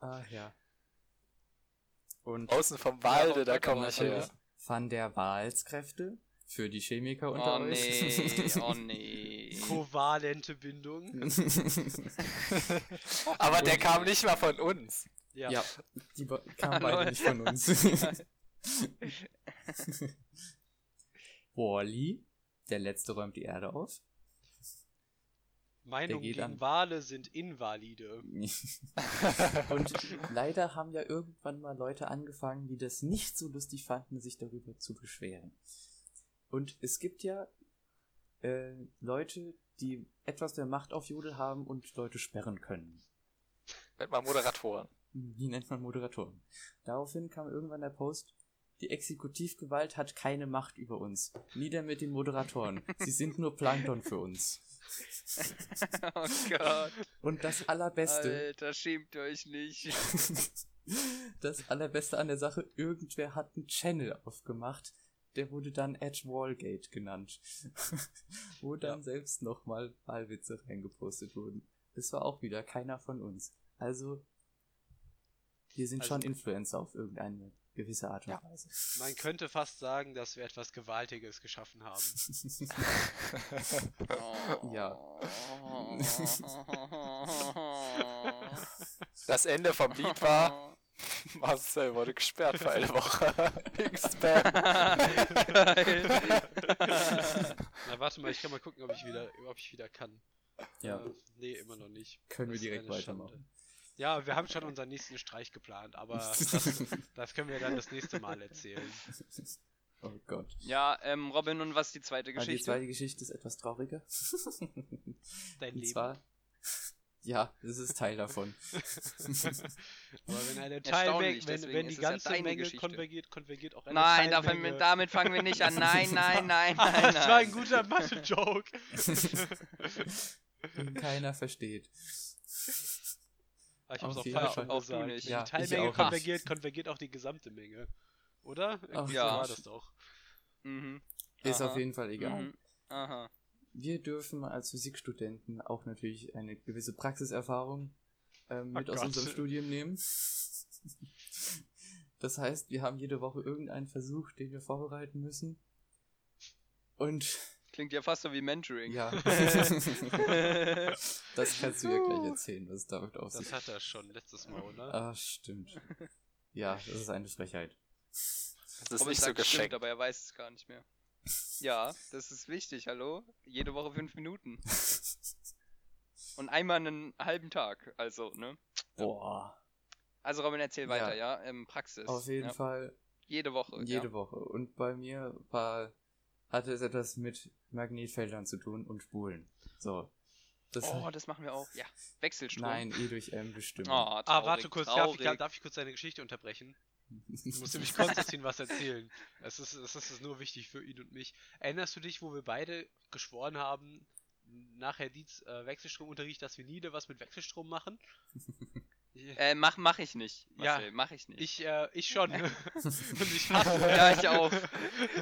ah ja. Und Außen vom Walde, Ja, da komme ich her. Van der Wahlskräfte für die Chemiker unter Oh euch. nee, oh [LAUGHS] nee. Kovalente Bindung. [LAUGHS] Aber der kam nicht mal von uns. Ja. ja, die kamen [LAUGHS] beide nicht von uns. [LAUGHS] Wally, der letzte räumt die Erde auf. Meinungen geht gegen an- Wale sind invalide. Und leider haben ja irgendwann mal Leute angefangen, die das nicht so lustig fanden, sich darüber zu beschweren. Und es gibt ja äh, Leute, die etwas der Macht auf Jodel haben und Leute sperren können. Mit mal Moderatoren. Die nennt man Moderatoren. Daraufhin kam irgendwann der Post, die Exekutivgewalt hat keine Macht über uns. Nieder mit den Moderatoren. Sie sind nur Plankton für uns. [LAUGHS] Oh Gott. Und das Allerbeste, Alter, schämt euch nicht. [LAUGHS] das Allerbeste an der Sache, irgendwer hat einen Channel aufgemacht. Der wurde dann Edge Wallgate genannt. [LAUGHS] Wo dann selbst nochmal Wahlwitze reingepostet wurden. Das war auch wieder keiner von uns. Also, wir sind Also- schon Influencer auf irgendeine gewisse Art und Ja. Weise. Man könnte fast sagen, dass wir etwas Gewaltiges geschaffen haben. [LAUGHS] Ja. [LAUGHS] Das Ende vom Lied war, [LAUGHS] Marcel wurde gesperrt für eine Woche. [LAUGHS] Wegen Spam. [LAUGHS] Na, warte mal, ich kann mal gucken, ob ich wieder, ob ich wieder kann. Ja. Äh, nee, immer noch nicht. Können wir direkt eine Schande. weitermachen. Ja, wir haben schon unseren nächsten Streich geplant, aber das, das können wir dann das nächste Mal erzählen. Oh Gott. Ja, ähm, Robin, und was ist die zweite Die Geschichte? zweite Geschichte ist etwas trauriger. Dein Und Leben. zwar, ja, das ist Teil davon. [LAUGHS] Aber wenn eine Teil Erstaunlich, weg, wenn, wenn die ja ganze deine Menge Geschichte. konvergiert, konvergiert auch eine Nein, Teilmenge. damit, damit fangen wir nicht an. [LAUGHS] Nein, nein, nein, nein, nein. das war ein guter Mathe-Joke. Keiner versteht. Ah, ich hab's Auf auch jeden falsch Fall. schon gesagt. nicht. Wenn Ja, die Teilmenge auch konvergiert, konvergiert auch die gesamte Menge. Oder? Irgendwie ja. so war das doch. Mhm. Ist Aha. auf jeden Fall egal. Mhm. Aha. Wir dürfen als Physikstudenten auch natürlich eine gewisse Praxiserfahrung ähm, Oh mit aus Gott. unserem Studium nehmen. Das heißt, wir haben jede Woche irgendeinen Versuch, den wir vorbereiten müssen. Und Klingt ja fast so wie Mentoring. ja, [LAUGHS] das kannst du ja gleich erzählen, was es damit auf sich Das hat er schon letztes Mal, oder? Ah, stimmt. Ja, das ist eine Frechheit. Das ist Robin nicht so geschenkt. stimmt, aber er weiß es gar nicht mehr. Ja, [LAUGHS] das ist wichtig, hallo? Jede Woche fünf Minuten. Und einmal einen halben Tag, also, ne? Boah. Also Robin, erzähl Ja. weiter, ja? Ähm, Praxis. Auf jeden ja. Fall Jede Woche. jede ja. Woche. Und bei mir war, hatte es etwas mit Magnetfeldern zu tun und Spulen. So. Das Oh, das machen wir auch. Ja. Wechselstrom. Nein, E durch M Bestimmung. Oh, Ah, traurig, warte kurz, darf ich, darf ich kurz deine Geschichte unterbrechen? Ich muss nämlich Konstantin was erzählen. Es ist, es ist nur wichtig für ihn und mich. Erinnerst du dich, wo wir beide geschworen haben, nachher Dietz äh, Wechselstromunterricht, dass wir nie wieder was mit Wechselstrom machen? [LAUGHS] Äh, mach, mach ich nicht, Ja. Marcel, mach ich nicht. Ich, äh, ich schon. [LAUGHS] und ich [LAUGHS] hasse ja, ich auch.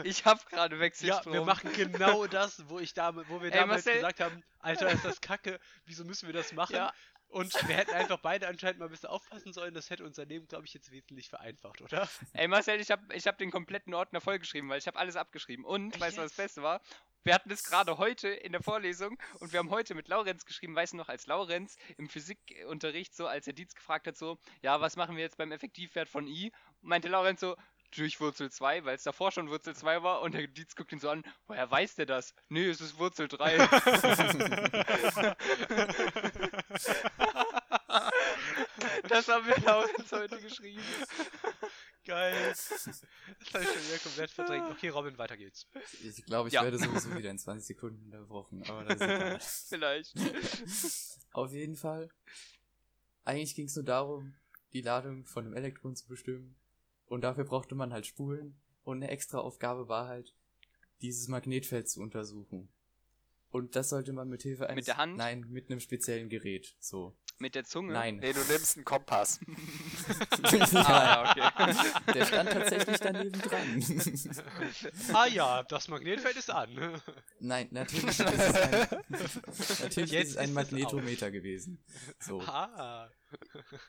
Ich hab gerade Ja, Wechselstrom. wir machen genau das, wo ich damit, wo wir Ey, damals Marcel. gesagt haben, Alter, ist das Kacke, wieso müssen wir das machen? Ja. Und wir hätten einfach beide anscheinend mal ein bisschen aufpassen sollen, das hätte unser Leben, glaube ich, jetzt wesentlich vereinfacht, oder? Ey Marcel, ich habe ich hab den kompletten Ordner vollgeschrieben, weil ich habe alles abgeschrieben. Und, Echt weißt du, was das Beste war? Wir hatten es gerade heute in der Vorlesung und wir haben heute mit Laurenz geschrieben, weißt du noch, als Laurenz im Physikunterricht so, als der Dietz gefragt hat, so, ja, was machen wir jetzt beim Effektivwert von I? Meinte Laurenz so, durch Wurzel 2, weil es davor schon Wurzel 2 war und der Dietz guckt ihn so an, woher weiß der das? Nee, es ist Wurzel 3. [LAUGHS] das haben wir Laurenz heute geschrieben. Geil. [LAUGHS] Das habe ich schon wieder komplett verdrängt. Okay, Robin, weiter geht's. Ich glaube, ich Ja. werde sowieso wieder in 20 Sekunden unterbrochen, aber das ist egal. [LAUGHS] Vielleicht. Auf jeden Fall. Eigentlich ging es nur darum, die Ladung von einem Elektron zu bestimmen. Und dafür brauchte man halt Spulen. Und eine extra Aufgabe war halt, dieses Magnetfeld zu untersuchen. Und das sollte man mit Hilfe eines... der Hand? Nein, mit einem speziellen Gerät. So. Mit der Zunge? Nein. Nee, du nimmst einen Kompass. [LAUGHS] [LAUGHS] Ah, ja, okay. Der stand tatsächlich daneben dran. [LAUGHS] Ah ja, das Magnetfeld ist an. Nein, natürlich ist es ein, natürlich Jetzt ist es ein ist es Magnetometer gewesen. So. Ah.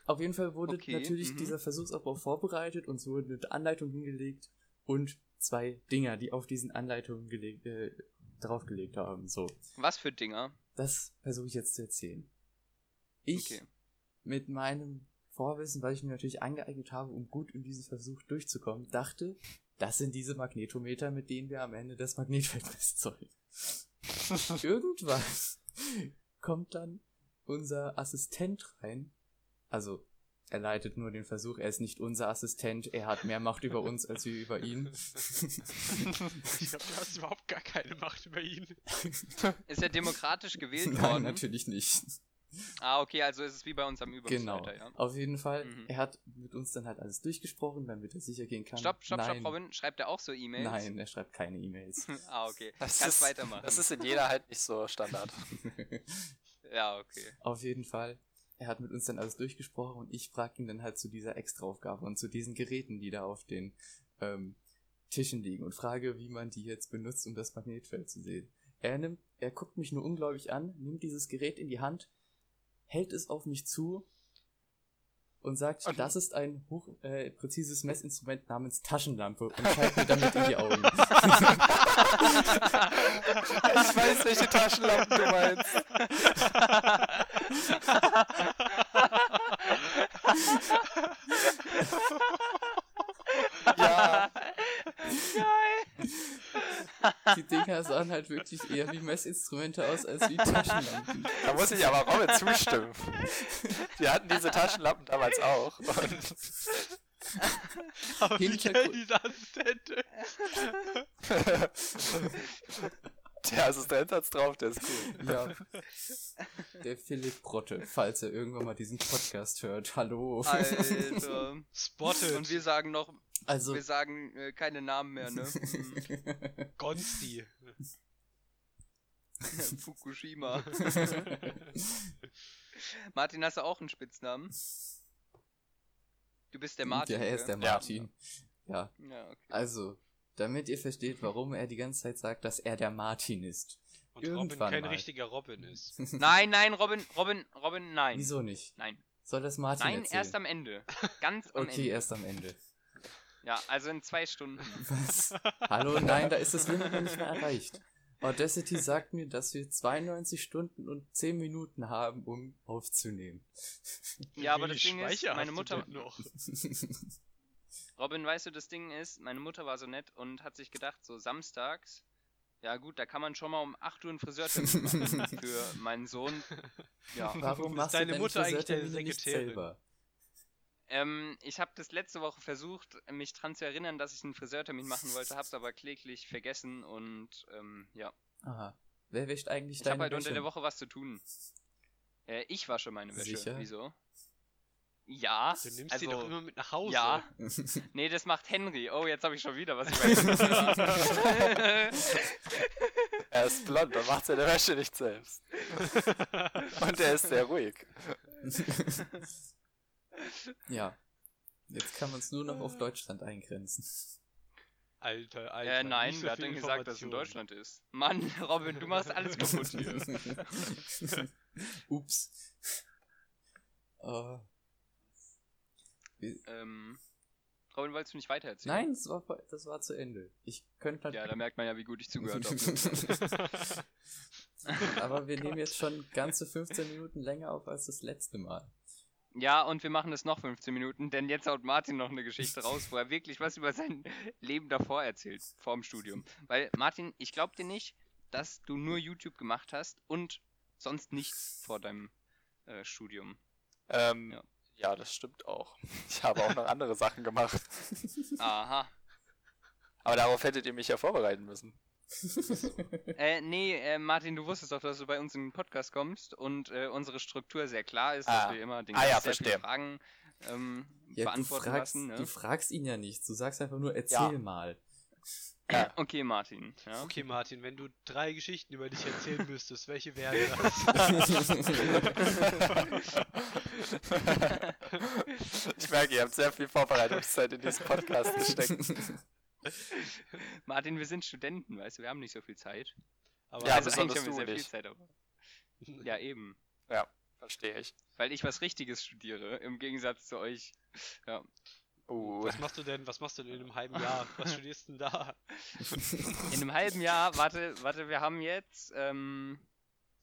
Auf jeden Fall wurde Okay, natürlich mhm. dieser Versuchsaufbau vorbereitet und es wurde eine Anleitung hingelegt und zwei Dinger, die auf diesen Anleitungen äh, draufgelegt haben. So, Was für Dinger? das versuche ich jetzt zu erzählen. Ich Okay. mit meinem Vorwissen, weil ich mir natürlich angeeignet habe, um gut in diesen Versuch durchzukommen, dachte, das sind diese Magnetometer, mit denen wir am Ende das Magnetfeld [LAUGHS] messen sollen. [LAUGHS] Irgendwann kommt dann unser Assistent rein. Also, er leitet nur den Versuch, er ist nicht unser Assistent, er hat mehr Macht über uns als wir über ihn. [LAUGHS] Ich glaube, du hast überhaupt gar keine Macht über ihn. Ist er demokratisch gewählt Nein, worden? natürlich nicht. Ah, okay, also ist es wie bei uns am Genau. Übungsleiter, ja. Auf jeden Fall, Mhm. er hat mit uns dann halt alles durchgesprochen, damit er sicher gehen kann. Stopp, stopp, Nein. stopp, Robin. Schreibt er auch so E-Mails? Nein, er schreibt keine E-Mails. [LAUGHS] ah, okay. Das Kannst ist, weitermachen. das ist in jeder halt nicht so Standard. [LAUGHS] ja, okay. Auf jeden Fall. Er hat mit uns dann alles durchgesprochen und ich fragte ihn dann halt zu dieser Extraaufgabe und zu diesen Geräten, die da auf den ähm, Tischen liegen und frage, wie man die jetzt benutzt, um das Magnetfeld zu sehen. Er nimmt, er guckt mich nur ungläubig an, nimmt dieses Gerät in die Hand, hält es auf mich zu und sagt, Und- das ist ein hoch äh, präzises Messinstrument namens Taschenlampe und zeigt mir damit in die Augen. [LAUGHS] Ich weiß, welche Taschenlampen du meinst. [LAUGHS] Ja, Geil. [LAUGHS] Die Dinger sahen halt wirklich eher wie Messinstrumente aus als wie Taschenlampen. [LAUGHS] da muss ich aber Robin zustimmen. Wir hatten diese Taschenlampen damals auch. Und Aber wie Hintergrund- geil diese Assistente. der Assistent hat's drauf, der ist cool. Ja. Der Philipp Brotte, falls er irgendwann mal diesen Podcast hört. Hallo. Alter. [LAUGHS] Spotted. Und wir sagen noch, Also, wir sagen äh, keine Namen mehr, ne? [LAUGHS] Mhm. Gonsti. [LAUGHS] [LAUGHS] Martin, hast du auch einen Spitznamen? Du bist der Martin. Ja, er ist der gell? Ja. Martin. Ja. Ja, okay. Also, damit ihr versteht, warum er die ganze Zeit sagt, dass er der Martin ist. Und Robin Irgendwann kein mal. richtiger Robin ist. Nein, nein, Robin, Robin, Robin, nein. Wieso nicht? Nein. Soll das Martin Nein, erzählen? erst am Ende. Ganz am Okay, Ende. erst am Ende. Ja, also in zwei Stunden. [LAUGHS] Was? [LAUGHS] Hallo, nein, da ist das Limit noch nicht mehr erreicht. Audacity sagt mir, dass wir 92 Stunden und 10 Minuten haben, um aufzunehmen. Ja, aber das Ding ist, meine Mutter, noch? [LAUGHS] Robin, weißt du, das Ding ist, meine Mutter war so nett und hat sich gedacht, so samstags, ja gut, da kann man schon mal um 8 Uhr einen Friseurtermin machen für meinen Sohn. Ja, Warum Ist machst deine du denn Mutter eigentlich deine nicht selber? Ähm, ich habe das letzte Woche versucht, mich dran zu erinnern, dass ich einen Friseurtermin machen wollte, hab's aber kläglich vergessen und ähm, ja, Aha. Wer wäscht eigentlich ich habe deine halt unter Wäsche? der Woche was zu tun. Äh, ich wasche meine Wäsche. Sicher? Wieso? Ja, Du nimmst also, die doch immer mit nach Hause. ja. [LAUGHS] Nee, das macht Henry. Oh, jetzt habe ich schon wieder was [LAUGHS] Er ist blond und macht seine Wäsche nicht selbst. [LAUGHS] Und er ist sehr ruhig. Ja. Jetzt kann man es nur noch auf Deutschland eingrenzen. Alter, Alter. Äh, nein, so wer hat denn gesagt, dass es in. Deutschland ist? Mann, [LAUGHS] Robin, du machst alles [LAUGHS] kaputt hier. Ups. Äh, ähm, Robin, wolltest du nicht weitererzählen? nein, das war, das war zu Ende. Ich könnte halt Ja, da merkt man ja, wie gut ich zugehört habe. [LAUGHS] Aber wir nehmen jetzt schon ganze 15 Minuten länger auf als das letzte Mal. Ja, und wir machen das noch 15 Minuten, denn jetzt haut Martin noch eine Geschichte raus, wo er wirklich was über sein [LAUGHS] Leben davor erzählt, vor dem Studium. Weil, Martin, ich glaub dir nicht, dass du nur YouTube gemacht hast und sonst nichts vor deinem äh, Studium. Ähm, Ja. ja. das stimmt auch. [LAUGHS] Ich habe auch noch andere Sachen gemacht. Aha. Aber darauf hättet ihr mich ja vorbereiten müssen. [LAUGHS] Äh, nee, äh, Martin, du wusstest doch, dass du bei uns in den Podcast kommst und äh, unsere Struktur sehr klar ist, dass Ah. wir immer den Ah, ja, Gast sehr viele. Fragen ähm, Ja, du beantworten fragst, lassen. du Ne? fragst ihn ja nichts. Du sagst einfach nur, erzähl Ja. mal. Ja. Okay, Martin. Ja? Okay, Martin, wenn du drei Geschichten über dich erzählen müsstest, welche wären das? [LAUGHS] ich merke, ihr habt sehr viel Vorbereitungszeit in diesen Podcast gesteckt. [LAUGHS] [LAUGHS] Martin, wir sind Studenten, weißt du, wir haben nicht so viel Zeit. Aber Ja, also besonders eigentlich haben wir du sehr nicht. viel Zeit, aber. Ja, eben. Ja, verstehe ich. Weil ich was Richtiges studiere, im Gegensatz zu euch. Ja. Uh, was machst du denn, was machst du denn in einem halben Jahr? [LAUGHS] Was studierst du denn da? In einem halben Jahr, warte, warte, wir haben jetzt. Ähm,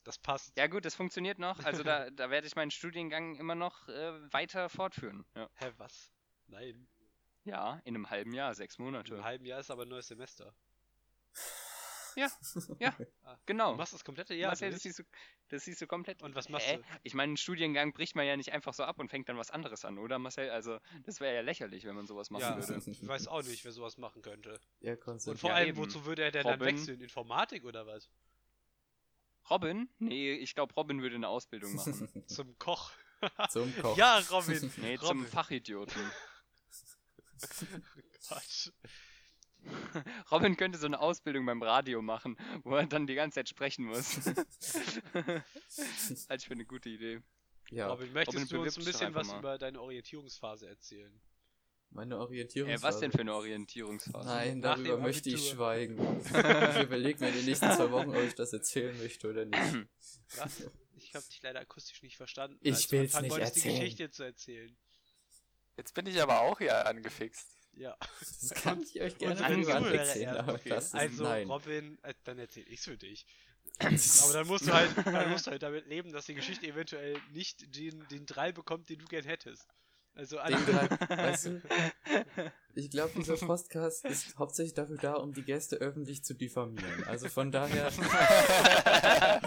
Das passt. ja, gut, das funktioniert noch. Also, da, da werde ich meinen Studiengang immer noch äh, weiter fortführen. Ja. Hä, was? Nein. Ja, in einem halben Jahr, sechs In Monate. einem halben Jahr ist aber ein neues Semester. [LAUGHS] Genau. Du machst das komplette Jahr. Marcel, das durch? siehst, du, das siehst du komplett. Und was machst Hä? du? Ich meine, einen Studiengang bricht man ja nicht einfach so ab und fängt dann was anderes an, oder Marcel? Also, das wäre ja lächerlich, wenn man sowas machen Ja, würde. ich weiß auch nicht, wer sowas machen könnte. Er Und vor Ja, allem, eben. wozu würde er denn dann Robin. wechseln? Informatik oder was? Robin? Nee, ich glaube, Robin würde eine Ausbildung [LAUGHS] machen. Zum Koch. Zum [LAUGHS] Koch. Ja, Robin. Nee, zum Robin. Fachidioten. Quatsch. Robin könnte so eine Ausbildung beim Radio machen, wo er dann die ganze Zeit sprechen muss. [LAUGHS] Halte ich für eine gute Idee. Ja, Robin, möchtest Robin, du uns ein bisschen was mal. über deine Orientierungsphase erzählen? meine Äh, Orientierungsphase. was denn für eine Orientierungsphase? Nein, Nach darüber möchte ich schweigen. [LAUGHS] ich überlege mir in den nächsten zwei Wochen, ob ich das erzählen möchte oder nicht. Was? Ich habe dich leider akustisch nicht verstanden. Ich will's anfangen nicht wolltest, die erzählen. Geschichte zu erzählen. Jetzt bin ich aber auch hier angefixt. Ja. Das kann ich euch gerne erst, aber okay. das ist Also, nein. Robin, äh, dann erzähl ich's für dich. [LAUGHS] Aber dann musst du halt, dann musst du halt damit leben, dass die Geschichte eventuell nicht den, den Drall bekommt, den du gern hättest. Also alle, weißt du, ich glaube, dieser Podcast ist hauptsächlich dafür da, um die Gäste öffentlich zu diffamieren. Also von daher, [LAUGHS] [LAUGHS]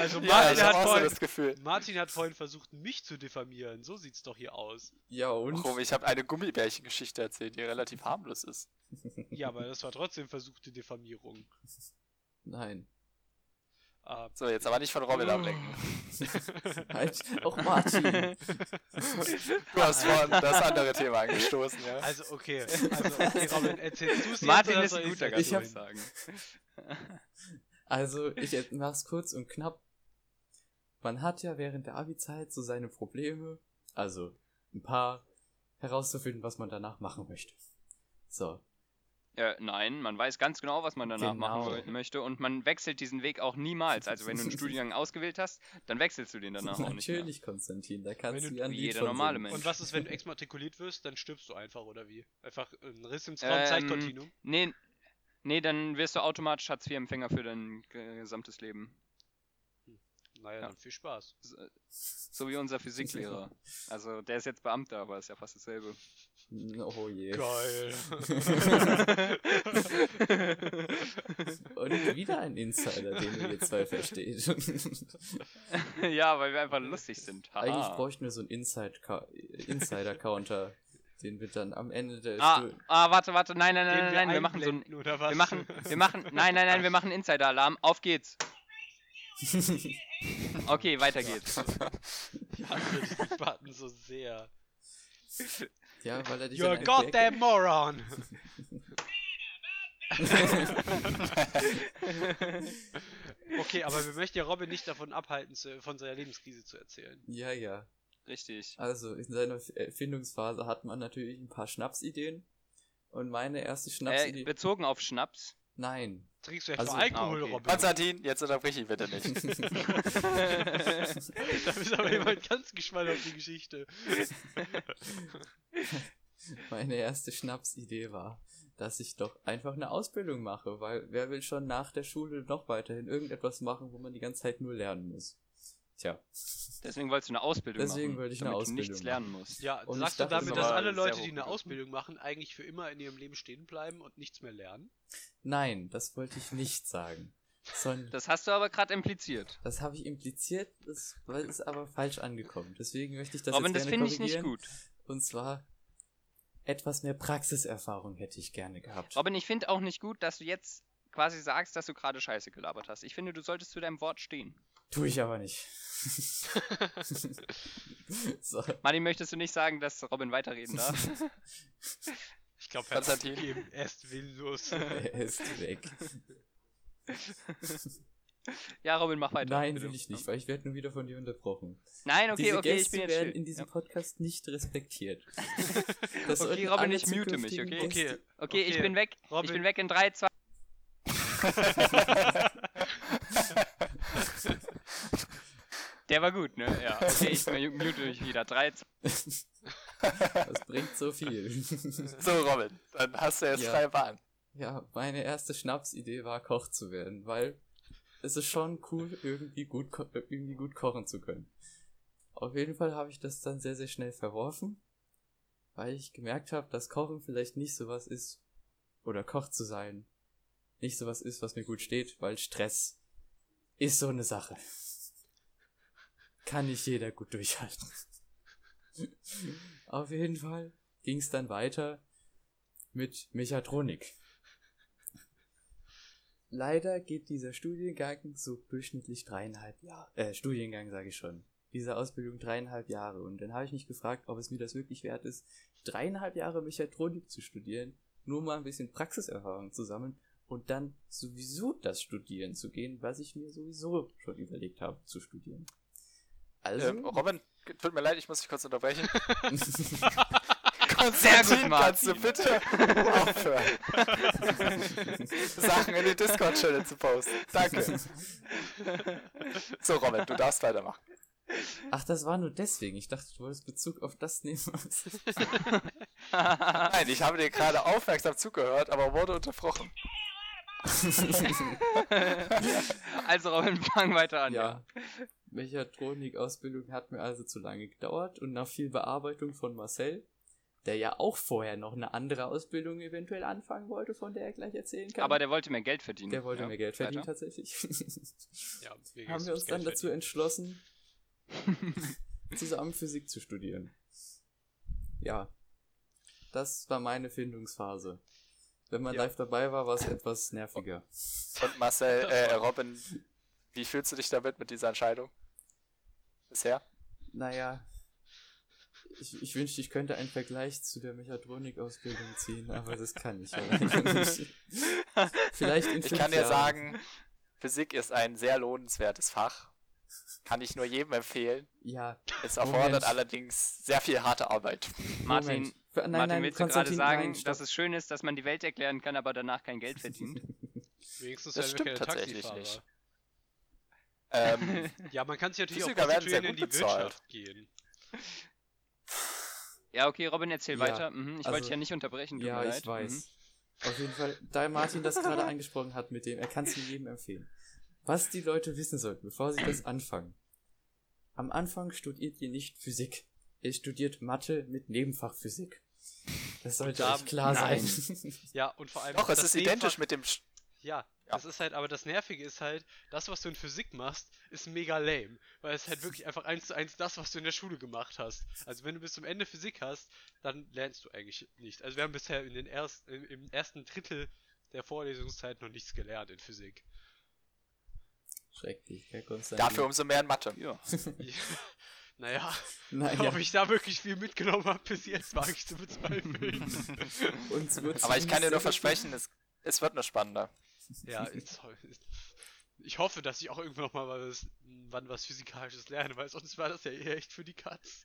also Ja, Martin, habe hat so vorhin, das Gefühl. Martin hat vorhin versucht, mich zu diffamieren. So sieht's doch hier aus. ja und? Warum? Ich habe eine Gummibärchengeschichte erzählt, die relativ harmlos ist. Ja, aber das war trotzdem versuchte Diffamierung. Nein. Ah, So, jetzt aber nicht von Robin ablenken. [LAUGHS] Halt, auch Martin. Du hast vorhin das andere Thema angestoßen, ja. also okay, also okay, Robin, erzählst du es Martin jetzt, ist ein guter Gast, hab- ich sagen. Also, ich mach's kurz und knapp. Man hat ja während der Abi-Zeit so seine Probleme, also ein paar, herauszufinden, was man danach machen möchte. So, Äh, nein, man weiß ganz genau, was man danach machen Genau. woll- möchte und man wechselt diesen Weg auch niemals. Also wenn du einen Studiengang [LAUGHS] ausgewählt hast, dann wechselst du den danach auch nicht mehr. natürlich, Konstantin, da kannst Wenn du wie jeder normale. Mensch. Und was ist, wenn du exmatrikuliert wirst, dann stirbst du einfach, oder wie? Einfach ein Riss im Ähm, Zeitkontinuum? Nee, nee, dann wirst du automatisch Hartz-IV-Empfänger für dein ge- gesamtes Leben. Naja, ja. dann viel Spaß. So- So wie unser Physiklehrer. [LAUGHS] Also der ist jetzt Beamter, aber ist ja fast dasselbe. Oh je. Geil. [LAUGHS] Und wieder ein Insider, den ihr zwei versteht. [LAUGHS] ja, weil wir einfach lustig sind. Haha. Eigentlich bräuchten wir so einen Inside Insider-Counter, den wir dann am Ende der Ah, Stu- ah, warte, warte, nein, nein, nein, nein, nein, wir machen so ein, einblenden, oder was? wir machen, wir machen, nein, nein, nein, wir machen Insider-Alarm. Auf geht's. Okay, weiter geht's. Ich hasse diesen Button so sehr. Ja, weil er dich You're goddamn moron! okay, aber wir möchten ja Robin nicht davon abhalten, zu, von seiner Lebenskrise zu erzählen. Ja, ja. Richtig. Also in seiner Erfindungsphase hat man natürlich ein paar Schnapsideen. Und meine erste Äh, Schnapsidee. bezogen auf Schnaps. Nein. Trinkst du etwa Also- Alkohol, Ah, okay. Robin? Konstantin, jetzt unterbrich ihn bitte nicht. [LAUGHS] da ist aber jemand ganz gespannt auf die Geschichte. [LAUGHS] Meine erste Schnapsidee war, dass ich doch einfach eine Ausbildung mache, weil wer will schon nach der Schule noch weiterhin irgendetwas machen, wo man die ganze Zeit nur lernen muss. Tja, Deswegen wolltest du eine Ausbildung Deswegen machen. wollte ich eine damit du Ausbildung nichts lernen musst. Ja, Und sagst du damit, das dass alle Leute, die eine. Ausbildung machen, eigentlich für immer in ihrem Leben stehen bleiben und nichts mehr lernen? nein, das wollte ich nicht sagen. Sondern Das hast du aber gerade impliziert. das habe ich impliziert, das weil ist aber falsch angekommen. Deswegen möchte ich das Robin, jetzt das gerne finde ich nicht gut. Und zwar etwas mehr Praxiserfahrung hätte ich gerne gehabt. Robin, ich finde auch nicht gut, dass du jetzt quasi sagst, dass du gerade Scheiße gelabert hast. Ich finde, du solltest zu deinem Wort stehen. Tue ich aber nicht. [LAUGHS] so, Martin, möchtest du nicht sagen, dass Robin weiterreden darf? Ich glaube, er hat aufgegeben. Er ist willenlos. [LAUGHS] er ist weg. ja, Robin, mach weiter. Nein, bitte. will ich nicht, weil ich werde nur wieder von dir unterbrochen. Nein, okay, Diese okay, Gäste ich bin jetzt werden still. in diesem ja. Podcast nicht respektiert. [LAUGHS] Das Okay, Robin, ich mute mich, zukünftigen okay? Gäste- okay, ich Okay, bin weg. Ich Robin. bin weg in 3, 2. Der war gut, ne? Ja. Okay, ich mute mich wieder. [LAUGHS] 3, 2. Das bringt so viel. [LAUGHS] So, Robin, dann hast du jetzt Ja. freie Bahn. Ja, meine erste Schnapsidee war, Koch zu werden, weil es ist schon cool, irgendwie gut, irgendwie gut kochen zu können. Auf jeden Fall habe ich das dann sehr, sehr schnell verworfen, weil ich gemerkt habe, dass Kochen vielleicht nicht sowas ist, oder Koch zu sein, nicht sowas ist, was mir gut steht, weil Stress ist so eine Sache. Kann nicht jeder gut durchhalten. Auf jeden Fall ging es dann weiter mit Mechatronik. Leider geht dieser Studiengang so durchschnittlich dreieinhalb Jahre, äh, Studiengang sage ich schon, diese Ausbildung dreieinhalb Jahre. Und dann habe ich mich gefragt, ob es mir das wirklich wert ist, dreieinhalb Jahre Mechatronik zu studieren, nur mal ein bisschen Praxiserfahrung zu sammeln und dann sowieso das studieren zu gehen, was ich mir sowieso schon überlegt habe zu studieren. Also, Ähm, Robin, tut mir leid, ich muss dich kurz unterbrechen. [LAUGHS] Sehr gut, Konstantin, kannst du bitte aufhören, Sachen in die Discord-Channel zu posten. Danke. So, Robin, du darfst weitermachen. ach, das war nur deswegen. Ich dachte, du wolltest Bezug auf das nehmen. [LAUGHS] Nein, ich habe dir gerade aufmerksam zugehört, aber wurde unterbrochen. also, Robin, fang weiter an. Ja. Mechatronik-Ausbildung hat mir also zu lange gedauert und nach viel Bearbeitung von Marcel, der ja auch vorher noch eine andere Ausbildung eventuell anfangen wollte, von der er gleich erzählen kann. Aber der wollte mehr Geld verdienen. Der wollte ja, mehr Geld verdienen weiter. tatsächlich. [LAUGHS] Ja, Haben wir uns dann Geld dazu entschlossen, [LAUGHS] zusammen Physik zu studieren. Ja. Das war meine Findungsphase. Wenn man Ja. live dabei war, war es etwas nerviger. Und Marcel, [LAUGHS] äh, Robin, wie fühlst du dich damit, mit dieser Entscheidung? Bisher? Naja, ich, ich wünschte, ich könnte einen Vergleich zu der Mechatronik-Ausbildung ziehen, aber das kann ich ja [LAUGHS] nicht. Vielleicht in Ich kann dir Jahren. sagen, Physik ist ein sehr lohnenswertes Fach. Kann ich nur jedem empfehlen. Ja, Es erfordert Moment. allerdings sehr viel harte Arbeit. Martin, nein, Martin nein, willst du gerade sagen, nein, dass es schön ist, dass man die Welt erklären kann, aber danach kein Geld verdient? [LAUGHS] Wenigstens Das stimmt tatsächlich nicht. Ähm, [LAUGHS] Ja, man kann sich natürlich Physiker auch prostituieren in die gut bezahlt. Wirtschaft gehen. ja, okay, Robin, erzähl Ja, weiter. Mhm, ich wollte also- dich ja nicht unterbrechen. Ja, ich leid. weiß. Mhm. Auf jeden Fall, da Martin das gerade [LAUGHS] angesprochen hat mit dem, er kann es jedem empfehlen. Was die Leute wissen sollten, bevor sie das anfangen. Am Anfang studiert ihr nicht Physik. Ihr studiert Mathe mit Nebenfach Physik. Das sollte da- euch klar nein. sein. Ja, und vor allem. doch, es das ist Nebenfach- identisch mit dem. Ja, Ja. das ist halt, aber das Nervige ist halt, das, was du in Physik machst, ist mega lame. Weil es halt wirklich einfach eins zu eins das, was du in der Schule gemacht hast. Also wenn du bis zum Ende Physik hast, dann lernst du eigentlich nicht. Also wir haben bisher in den erst, im, ersten Drittel der Vorlesungszeit noch nichts gelernt in Physik. Schrecklich, Herr Konstantin. Dafür umso mehr in Mathe. [LAUGHS] Ja. naja, naja, ob ich da wirklich viel mitgenommen habe bis jetzt, wage ich zu bezweifeln. [LAUGHS] Aber ich kann dir nur versprechen, es, es wird nur spannender. Ja, ich hoffe, dass ich auch irgendwann noch mal was, wann was Physikalisches lerne, weil sonst war das ja eher echt für die Katz.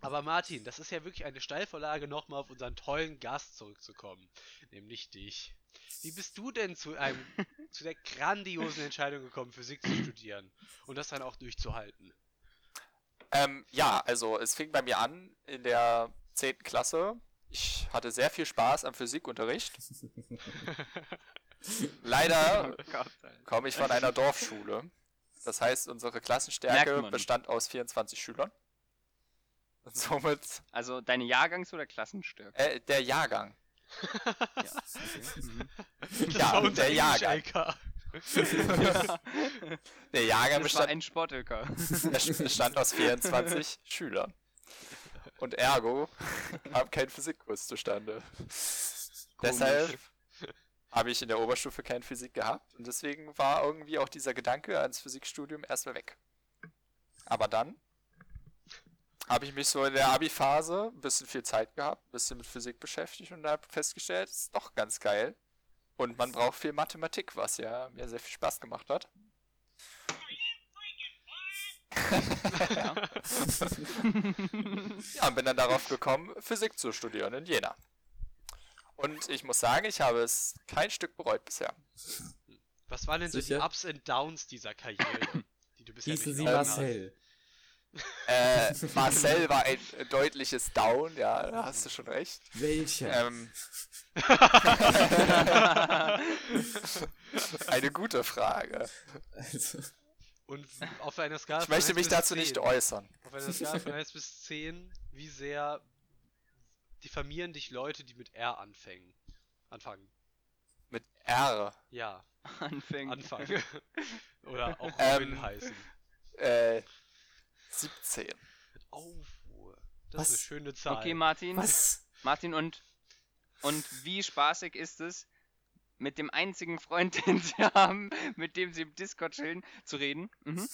Aber Martin, das ist ja wirklich eine Steilvorlage, nochmal auf unseren tollen Gast zurückzukommen. Nämlich dich. Wie bist du denn zu einem, [LAUGHS] zu der grandiosen Entscheidung gekommen, Physik zu studieren und das dann auch durchzuhalten? Ähm, ja, also es fing bei mir an in der 10. Klasse. Ich hatte sehr viel Spaß am Physikunterricht. [LAUGHS] Leider komme ich von einer Dorfschule. Das heißt, unsere Klassenstärke bestand aus 24 Schülern. Und somit Also deine Jahrgangs- oder Klassenstärke? äh, der Jahrgang. Ja. Ja, [LAUGHS] der Jahrgang. [LAUGHS] Der Jahrgang Das bestand, ein Sportöker. bestand aus 24 Schülern. Und ergo [LAUGHS] kam kein Physikkurs zustande. Deshalb habe ich in der Oberstufe keine Physik gehabt und deswegen war irgendwie auch dieser Gedanke ans Physikstudium erstmal weg. Aber dann habe ich mich so in der Abi-Phase ein bisschen viel Zeit gehabt, ein bisschen mit Physik beschäftigt und habe festgestellt, es ist doch ganz geil. Und man braucht viel Mathematik, was ja mir sehr viel Spaß gemacht hat. Ja, und bin dann darauf gekommen, Physik zu studieren in Jena. Und ich muss sagen, ich habe es kein Stück bereut bisher. Was waren denn so die Sicher? Ups und Downs dieser Karriere, die du bisher Hieße sie? Marcel. Äh, Marcel war ein deutliches Down, ja, da hast du schon recht. Welcher? Ähm, [LAUGHS] eine gute Frage. Also, Und auf einer Skala Ich möchte von 1 mich dazu 10, nicht äußern. Auf einer Skala von 1 bis 10, wie sehr diffamieren dich Leute, die mit R anfangen? Anfangen. Mit R. Ja, Anfängt. anfangen. [LAUGHS] Oder auch Ähm, Robin heißen. Äh, 17. Oh, das Was? ist eine schöne Zahl. Okay, Martin. was? Martin, und, und wie spaßig ist es, mit dem einzigen Freund, [LAUGHS] den sie haben, mit dem sie im Discord chillen, zu reden? Mhm.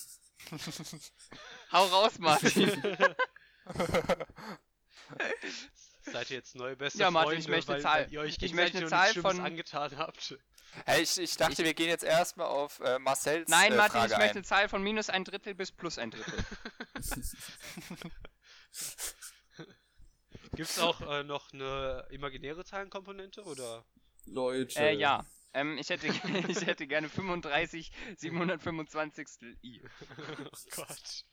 [LAUGHS] Hau raus, Martin. [LAUGHS] Seid ihr jetzt neue beste Ja, Martin, Freunde, ich möchte weil, Zahl- weil ihr euch ich möchte noch Zahl von- angetan habt? Hey, ich, ich dachte, wir gehen jetzt erstmal auf äh, Marcells Nein, äh, Martin, Frage ich möchte ein. eine Zahl von minus ein Drittel bis plus ein Drittel. Gibt es auch äh, noch eine imaginäre Zahlenkomponente oder? Leute. äh, ja. Ähm, ich, hätte, [LAUGHS] ich hätte gerne 35 725 i. oh Gott.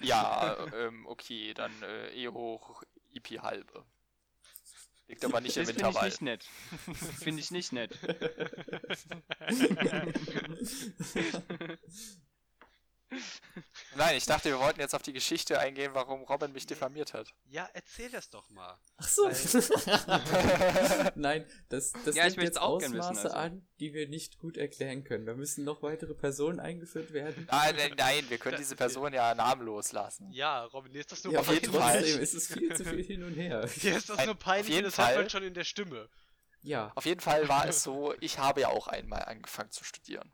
Ja, ähm, okay, dann äh, E hoch IP halbe. Liegt aber nicht Das im finde ich Intervall. nicht nett. Finde ich nicht nett. [LAUGHS] [LAUGHS] Nein, ich dachte, wir wollten jetzt auf die Geschichte eingehen, warum Robin mich diffamiert hat. Ja, erzähl das doch mal. Ach so. [LAUGHS] [LAUGHS] Nein, das, das Ja, ich nimmt möchte jetzt auch gern wissen, Ausmaße also. an, die wir nicht gut erklären können. Da müssen noch weitere Personen eingeführt werden. Nein, nein, nein, wir können diese Person ja namenlos lassen. Ja, Robin, ist das nur Ja, auf aber jeden peinlich. Fall. trotzdem ist es viel zu viel hin und her. [LAUGHS] Dir ist das Ein- nur auf peinlich jeden und das hört man Fall. schon in der Stimme. Ja. Auf jeden Fall war es so, ich habe ja auch einmal angefangen zu studieren.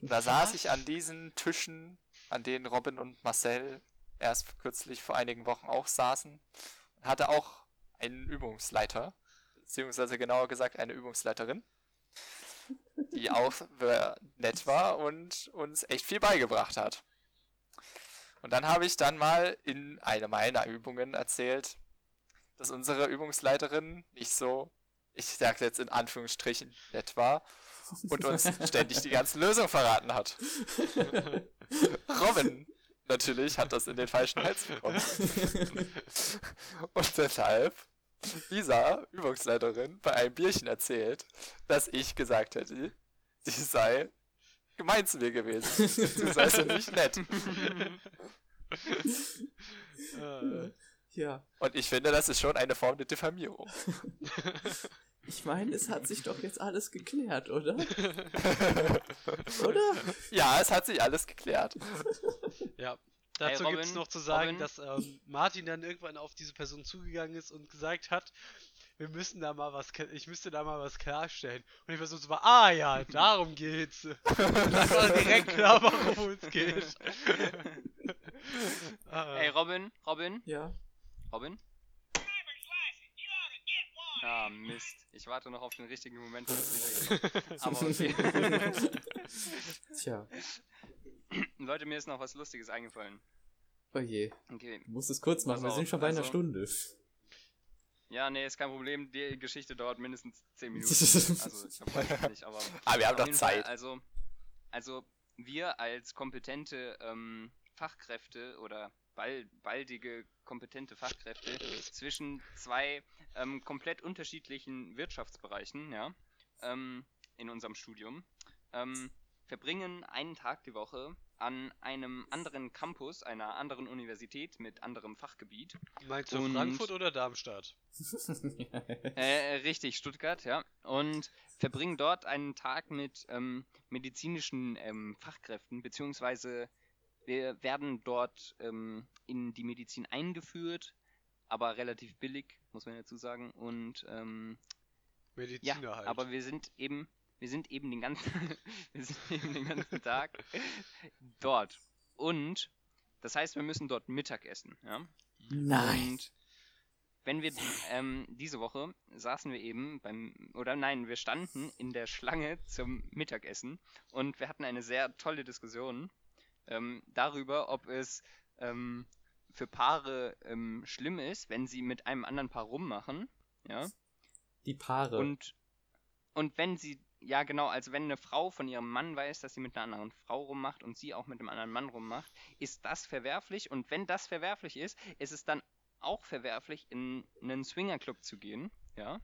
Da saß ich an diesen Tischen, an denen Robin und Marcel erst kürzlich vor einigen Wochen auch saßen, hatte auch einen Übungsleiter, beziehungsweise genauer gesagt eine Übungsleiterin. die auch nett war und uns echt viel beigebracht hat. Und dann habe ich dann mal in einer meiner Übungen erzählt, dass unsere Übungsleiterin nicht so, ich sage jetzt in Anführungsstrichen, nett war und uns ständig die ganzen Lösungen verraten hat. [LAUGHS] Robin natürlich hat das in den falschen Hals bekommen. und deshalb Lisa, Übungsleiterin, bei einem Bierchen erzählt, dass ich gesagt hätte, sie sei gemein zu mir gewesen. Sie sei so nicht nett. Äh, Ja, Und ich finde, das ist schon eine Form der Diffamierung. [LAUGHS] ich meine, es hat sich doch jetzt alles geklärt, oder? [LAUGHS] Oder? Ja, es hat sich alles geklärt. [LAUGHS] ja. Dazu Robin, gibt es noch zu sagen, Robin. dass ähm, Martin dann irgendwann auf diese Person zugegangen ist und gesagt hat, wir müssen da mal was, ich müsste da mal was klarstellen. Und die Person so war, ah ja, [LAUGHS] darum geht's. das war direkt klar, worum es geht. Ey, Robin, Robin, Ja. Robin? Ah, Mist. Ich warte noch auf den richtigen Moment. um. [LAUGHS] Aber okay. [LAUGHS] Tja, Leute, mir ist noch was Lustiges eingefallen. oh je. Okay. Du musst es kurz machen, wir sind schon bei einer also- Stunde. Ja, nee, ist kein Problem. Die Geschichte dauert mindestens 10 Minuten. [LAUGHS] Also, ich weiß es nicht, aber. Aber wir haben doch jeden Fall, Zeit. also, also wir als kompetente ähm, Fachkräfte oder bal baldige kompetente Fachkräfte zwischen zwei ähm, komplett unterschiedlichen Wirtschaftsbereichen, ja, ähm, in unserem Studium, ähm, verbringen einen Tag die Woche an einem anderen Campus, einer anderen Universität mit anderem Fachgebiet. Meinst du Und- Frankfurt oder Darmstadt? [LAUGHS] Äh, richtig, Stuttgart, ja. Und verbringen dort einen Tag mit ähm, medizinischen ähm, Fachkräften, beziehungsweise wir werden dort ähm, in die Medizin eingeführt, aber relativ billig, muss man dazu sagen. Und ähm, ja, Mediziner halt. aber wir sind eben, wir sind eben den ganzen, [LAUGHS] wir sind eben den ganzen Tag [LAUGHS] dort. Und das heißt, wir müssen dort Mittag essen, ja. Nein. Und wenn wir ähm, diese Woche saßen wir eben beim, oder nein, wir standen in der Schlange zum Mittagessen und wir hatten eine sehr tolle Diskussion ähm, darüber, ob es ähm, für Paare ähm, schlimm ist, wenn sie mit einem anderen Paar rummachen, ja, Die Paare. und, und wenn sie, ja genau, also wenn eine Frau von ihrem Mann weiß, dass sie mit einer anderen Frau rummacht und sie auch mit einem anderen Mann rummacht, ist das verwerflich? Und wenn das verwerflich ist, ist es dann auch verwerflich, in einen Swingerclub zu gehen, ja?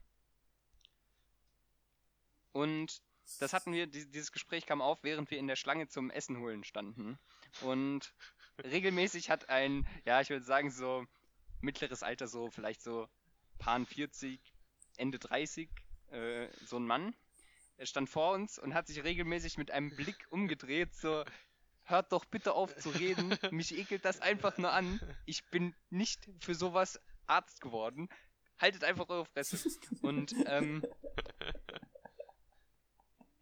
Und das hatten wir, die- dieses Gespräch kam auf, während wir in der Schlange zum Essen holen standen. Und regelmäßig hat ein, ja, ich würde sagen, so mittleres Alter, so vielleicht so Paar 40, Ende 30, äh, so ein Mann, er stand vor uns und hat sich regelmäßig mit einem Blick umgedreht, so, hört doch bitte auf zu reden, mich ekelt das einfach nur an, ich bin nicht für sowas Arzt geworden, haltet einfach eure Fresse. Und, ähm,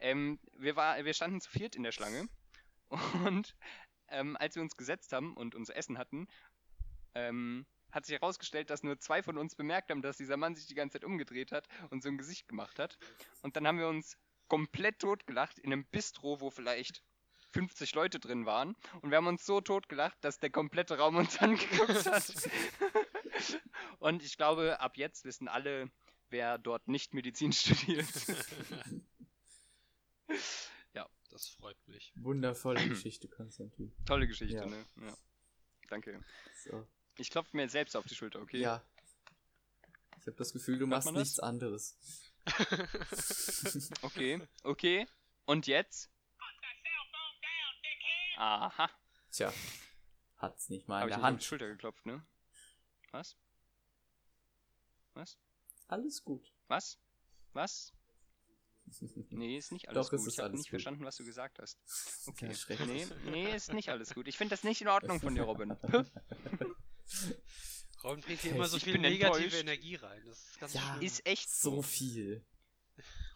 ähm, wir, war, wir standen zu viert in der Schlange [LAUGHS] und ähm, als wir uns gesetzt haben und unser Essen hatten, ähm, hat sich herausgestellt, dass nur zwei von uns bemerkt haben, dass dieser Mann sich die ganze Zeit umgedreht hat und so ein Gesicht gemacht hat. Und dann haben wir uns komplett totgelacht in einem Bistro, wo vielleicht 50 Leute drin waren. Und wir haben uns so totgelacht, dass der komplette Raum uns [LAUGHS] angeguckt hat. [LAUGHS] und ich glaube, ab jetzt wissen alle, wer dort nicht Medizin studiert. [LAUGHS] Das freut mich. Wundervolle [CLEARS THROAT] Geschichte, Konstantin. Tolle Geschichte, Ja. ne? Ja. Danke. So. Ich klopfe mir selbst auf die Schulter, okay? Ja. Ich habe das Gefühl, du Hört machst nichts anderes. [LAUGHS] Okay, okay. Und jetzt? Aha. Tja. Hat's nicht mal in der nicht auf die Hand. Schulter geklopft, ne? Was? Was? Alles gut. Was? Was? Nee, [LAUGHS] ist nicht alles Doch, gut. ich habe nicht gut. verstanden, was du gesagt hast. Okay. Ja, schrecklich. nee, nee, ist nicht alles gut. Ich finde das nicht in [LAUGHS] Ordnung von dir, Robin. [LAUGHS] Ron bringt hier Okay, immer so ich viel negative enttäuscht. Energie rein. Das ist ganz Ja. schlimm. Ist echt So viel.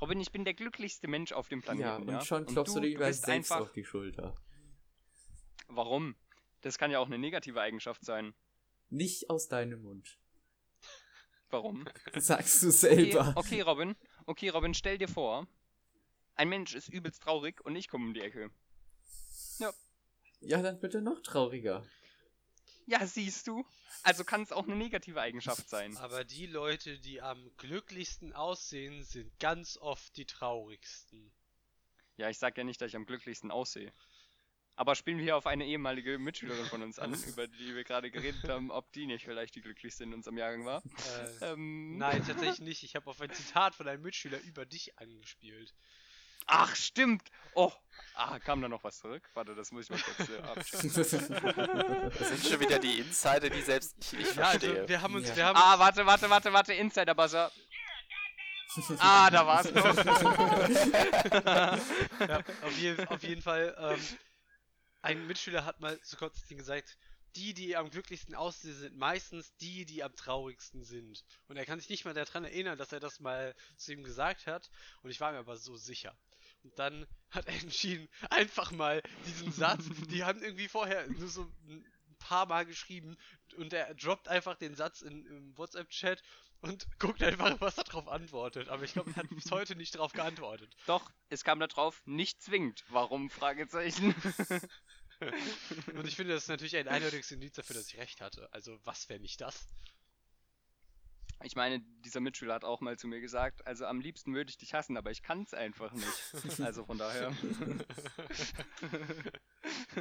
Robin, ich bin der glücklichste Mensch auf dem Planeten. Ja, und ja? schon klopfst du, dir über bist selbst einfach. auf die Schulter. Warum? Das kann ja auch eine negative Eigenschaft sein. Nicht aus deinem Mund. Warum? Sagst du Okay, selber. okay, Robin. Okay, Robin, stell dir vor, ein Mensch ist übelst traurig und ich komme um die Ecke. Ja, dann bitte noch trauriger. Ja, siehst du? Also kann es auch eine negative Eigenschaft sein. Aber die Leute, die am glücklichsten aussehen, sind ganz oft die traurigsten. Ja, ich sag ja nicht, dass ich am glücklichsten aussehe. Aber spielen wir hier auf eine ehemalige Mitschülerin von uns an, [LAUGHS] über die wir gerade geredet [LAUGHS] haben, ob die nicht vielleicht die glücklichste in unserem Jahrgang war. Äh, Ähm, nein, tatsächlich nicht. Ich habe auf ein Zitat von einem Mitschüler über dich angespielt. Ach, stimmt. Oh, ah, kam da noch was zurück? Warte, das muss ich mal kurz äh, abchecken. [LAUGHS] Das sind schon wieder die Insider, die selbst ich nicht Ja, also verstehe. wir haben uns, Ja. wir haben Ah, warte, warte, warte, warte, Insider-Buzzer. Ah, da war's noch. Ja, auf, jeden, auf jeden Fall, ähm, ein Mitschüler hat mal zu Konstantin gesagt, die, die am glücklichsten aussehen, sind meistens die, die am traurigsten sind. Und er kann sich nicht mal daran erinnern, dass er das mal zu ihm gesagt hat. Und ich war mir aber so sicher. Und dann hat er [LAUGHS] entschieden, einfach mal diesen Satz, die haben irgendwie vorher nur so ein paar Mal geschrieben und er droppt einfach den Satz in, im WhatsApp-Chat und [LAUGHS] guckt einfach, was er darauf antwortet. Aber ich glaube, er hat bis heute nicht darauf geantwortet. Doch, es kam da drauf, nicht zwingend. Warum? Fragezeichen. [LAUGHS] [LAUGHS] Und ich finde, das ist natürlich ein eindeutiges Indiz dafür, dass ich recht hatte. Also, was wäre nicht das? Ich meine, dieser Mitschüler hat auch mal zu mir gesagt, also am liebsten würde ich dich hassen, aber ich kann es einfach nicht. Also von daher. [LAUGHS]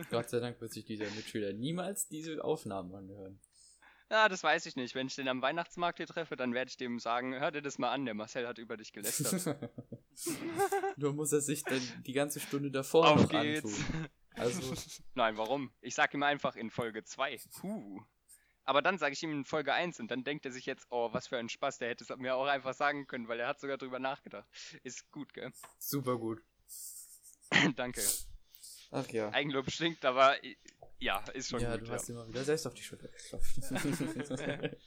Gott sei Dank wird sich dieser Mitschüler niemals diese Aufnahmen anhören. Ja, das weiß ich nicht. Wenn ich den am Weihnachtsmarkt hier treffe, dann werde ich dem sagen, hör dir das mal an, der Marcel hat über dich gelästert. [LAUGHS] Nur muss er sich dann die ganze Stunde davor Auf noch geht's. antun. Also, [LAUGHS] Nein, warum? Ich sag ihm einfach in Folge 2. Huh. Aber dann sage ich ihm in Folge 1 und dann denkt er sich jetzt, oh, was für ein Spaß, der hätte es mir auch einfach sagen können, weil er hat sogar drüber nachgedacht. Ist gut, gell? super gut. [LAUGHS] Danke. Ach ja. Eigenlob stinkt, aber ja, ist schon Ja, gut. du hast immer wieder selbst auf die Schulter geklopft. [LAUGHS]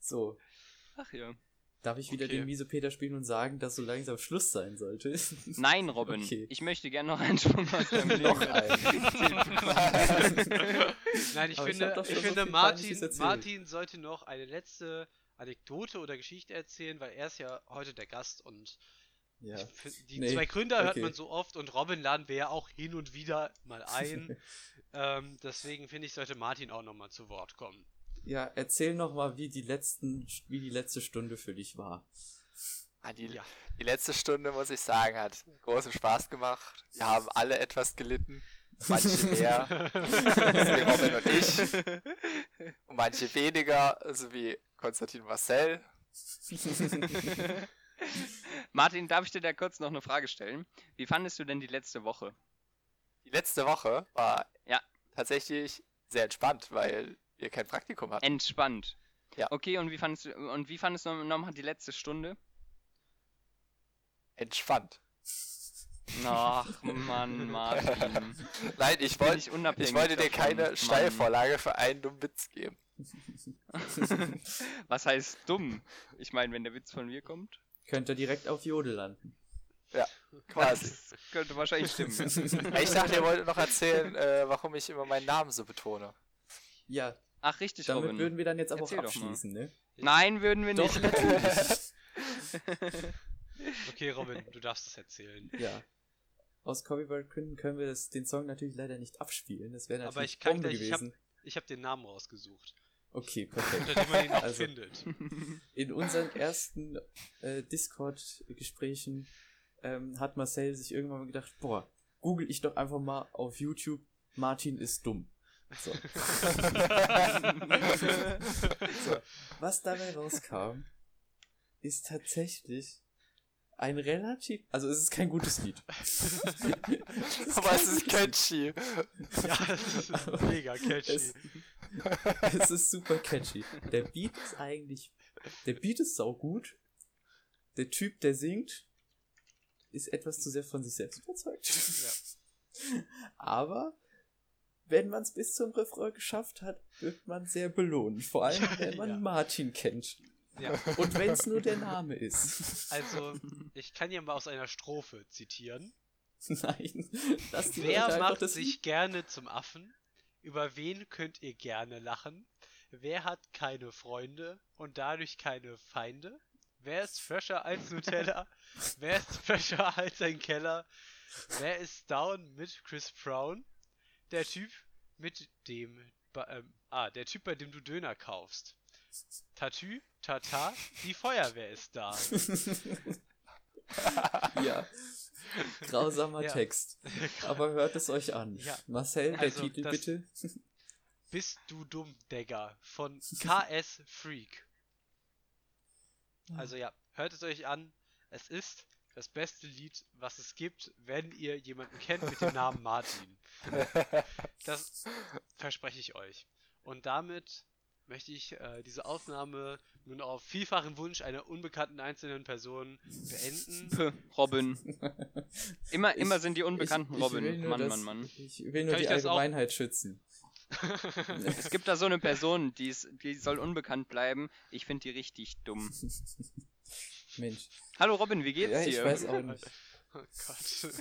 so, Ach ja. Darf ich wieder Okay. den Miesepeter spielen und sagen, dass so langsam Schluss sein sollte? [LAUGHS] Nein, Robin, Okay. ich möchte gerne noch einen Sprung aus deinem [LAUGHS] Leben. Noch einen. [LAUGHS] Nein, ich Aber ich finde, ich schon so finde Martin. Martin sollte noch eine letzte Anekdote oder Geschichte erzählen, weil er ist ja heute der Gast und ja. ich die Nee, zwei Gründer hört okay. man so oft und Robin laden wir ja auch hin und wieder mal ein. ähm, deswegen finde ich, sollte Martin auch nochmal zu Wort kommen. Ja, erzähl noch mal, wie die letzten, wie die letzte Stunde für dich war. Ah, die, Ja. die letzte Stunde, muss ich sagen, hat großen Spaß gemacht. Wir haben alle etwas gelitten. Manche [LAUGHS] mehr, wie Robin und ich. Und manche weniger, so wie Konstantin Marcel. [LAUGHS] Martin, darf ich dir da kurz noch eine Frage stellen? Wie fandest du denn die letzte Woche? Die letzte Woche war Ja. tatsächlich sehr entspannt, weil wir kein Praktikum hatten. Entspannt. Ja. Okay, und wie fandest du und wie fandest du nochmal die letzte Stunde? Entspannt. Ach Mann, [LAUGHS] Martin. Nein, ich Bin wollte ich ich wollte dir keine Mann. Steilvorlage für einen dummen Witz geben. [LAUGHS] Was heißt dumm? Ich meine, wenn der Witz von mir kommt, Könnte direkt auf Jodel landen. Quasi. das könnte wahrscheinlich stimmen. ja. [LAUGHS] Ich dachte, ihr wolltet noch erzählen, äh, warum ich immer meinen Namen so betone. Ja, Ach, richtig, damit Robin. würden wir dann jetzt aber Erzähl auch abschließen, ne? Nein, würden wir Doch, nicht. natürlich. [LAUGHS] Okay, Robin, du darfst es erzählen. ja. Aus Copyright-Gründen können wir das, den Song natürlich leider nicht abspielen. Das wäre Aber natürlich ich kann Bombe gleich, ich hab- gewesen. Ich habe den Namen rausgesucht, Okay, perfekt. unter dem man ihn auch Also- findet. [LAUGHS] In unseren ersten äh, Discord-Gesprächen ähm, hat Marcel sich irgendwann mal gedacht, boah, google ich doch einfach mal auf YouTube, Martin ist dumm. So. [LAUGHS] so. Was dabei rauskam, ist tatsächlich ein relativ, also es ist kein gutes Lied. [LAUGHS] Aber es ist catchy. Ja, [LAUGHS] das ist mega catchy. Es, es ist super catchy. Der Beat ist eigentlich, der Beat ist saugut. Der Typ, der singt, ist etwas zu sehr von sich selbst überzeugt. Aber wenn man es bis zum Refrain geschafft hat, wird man sehr belohnt. Vor allem, [LAUGHS] wenn man Ja. Martin kennt. Ja. Und wenn es nur der Name ist. Also, ich kann hier mal aus einer Strophe zitieren. Nein. Das Wer macht sich gerne zum Affen? Über wen könnt ihr gerne lachen? Wer hat keine Freunde und dadurch keine Feinde? Wer ist fresher als Nutella? Wer ist fresher als ein Keller? Wer ist down mit Chris Brown? Der Typ mit dem. Ähm, ah, der Typ, bei dem du Döner kaufst. Tatü, Tata, die [LAUGHS] Feuerwehr ist da. [LAUGHS] Ja. Grausamer Ja. Text. [LAUGHS] Aber hört es euch an. Ja. Marcel, der Also, Titel bitte. Bist du dumm, Digga? Von KS Freak. Also ja, hört es euch an. Es ist das beste Lied, was es gibt, wenn ihr jemanden kennt mit dem [LAUGHS] Namen Martin. Das verspreche ich euch. Und damit möchte ich äh, diese Aufnahme nun auf vielfachen Wunsch einer unbekannten einzelnen Person beenden. [LAUGHS] Robin. Immer, immer Ich- sind die Unbekannten ich, ich will Robin. nur Mann, das, Mann, Mann. Ich will nur Kann die ich das auch- Allgemeinheit schützen. [LAUGHS] Es gibt da so eine Person, die, ist, die soll unbekannt bleiben. Ich finde die richtig dumm. Mensch. Hallo Robin, wie geht's Ja, ich dir? weiß auch nicht. [LAUGHS] Oh Gott.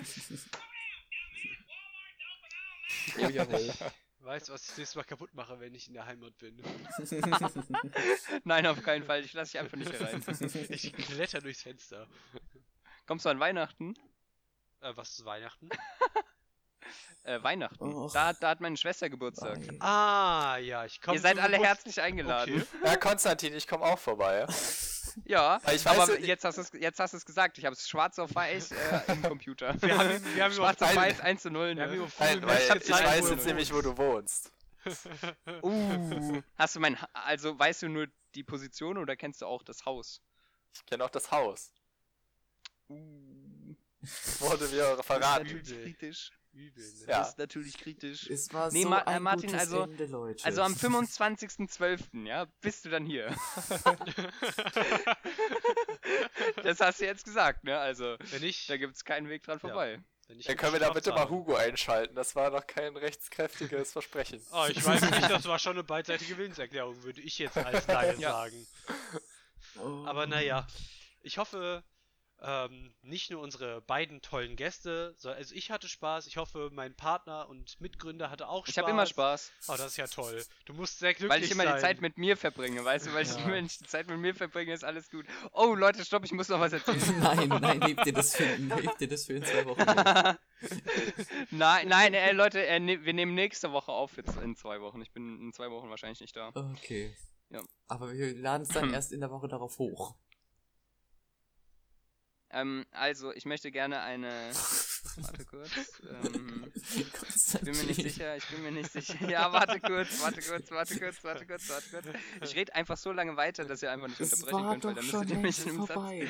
Oh, jawohl. Weißt du, was ich das nächste Mal kaputt mache, wenn ich in der Heimat bin? [LAUGHS] Nein, auf keinen Fall. Ich lasse dich einfach nicht herein. Ich [LAUGHS] kletter durchs Fenster. Kommst du an Weihnachten? Äh, was ist Weihnachten? Äh, Weihnachten. Och. Da, da hat meine Schwester Geburtstag. Nein. Ah, ja, ich komme Ihr seid alle herzlich eingeladen. Okay. Ja, Konstantin, ich komme auch vorbei. Ja, Aber ich aber weiß, jetzt hast du es jetzt hast du es gesagt. Ich habe es schwarz auf weiß äh, [LAUGHS] im Computer. Wir haben, wir haben schwarz auf weiß 1 zu 0. Wir haben Ne? über Nein, weil ich Zeit, weiß jetzt nämlich, wo du wohnst. [LAUGHS] Uh, hast du mein Ha- also weißt du nur die Position oder kennst du auch das Haus? Ich kenne auch das Haus. Uh, Wurde mir das ist verraten. natürlich Übel. kritisch. Übel, ne? Ja. Das ist natürlich kritisch. Es war Nee, so Ma- äh, ein Martin, gutes also- Ende, Leute. Also am 25.12., ja, bist du dann hier. [LAUGHS] das hast du jetzt gesagt, ne? Also, Wenn ich, da gibt's keinen Weg dran Ja. vorbei. wenn ich Dann können wir da bitte mal Hugo einschalten. Das war noch kein rechtskräftiges Versprechen. Oh, ich weiß nicht, [LAUGHS] das war schon eine beidseitige Willenserklärung, würde ich jetzt als Laie Ja. sagen. Oh. Aber naja, ich hoffe, ähm, nicht nur unsere beiden tollen Gäste, so, also ich hatte Spaß, ich hoffe, mein Partner und Mitgründer hatte auch Spaß. Ich habe immer Spaß, Oh, das ist ja toll. Du musst sehr glücklich weil ich immer sein. die Zeit mit mir verbringe, weißt du? Weil ich, Ja. wenn ich die Zeit mit mir verbringe, ist alles gut. Oh, Leute, stopp, ich muss noch was erzählen. [LAUGHS] nein, nein, hebt dir das für, hebt dir das für in zwei Wochen. [LAUGHS] nein, nein, äh, Leute, äh, ne, wir nehmen nächste Woche auf jetzt in zwei Wochen. Ich bin in zwei Wochen wahrscheinlich nicht da. Okay. Ja. Aber wir laden es dann [CLEARS THROAT] erst in der Woche darauf hoch. Ähm, also, ich möchte gerne eine. [LAUGHS] Warte kurz. Ähm, ich bin mir nicht sicher, ich bin mir nicht sicher. Ja, warte kurz, warte kurz, warte kurz, warte kurz, warte kurz. Ich rede einfach so lange weiter, dass ihr einfach nicht unterbrechen könnt, weil doch dann schon müsstet ihr mich in einem Satz. vorbei.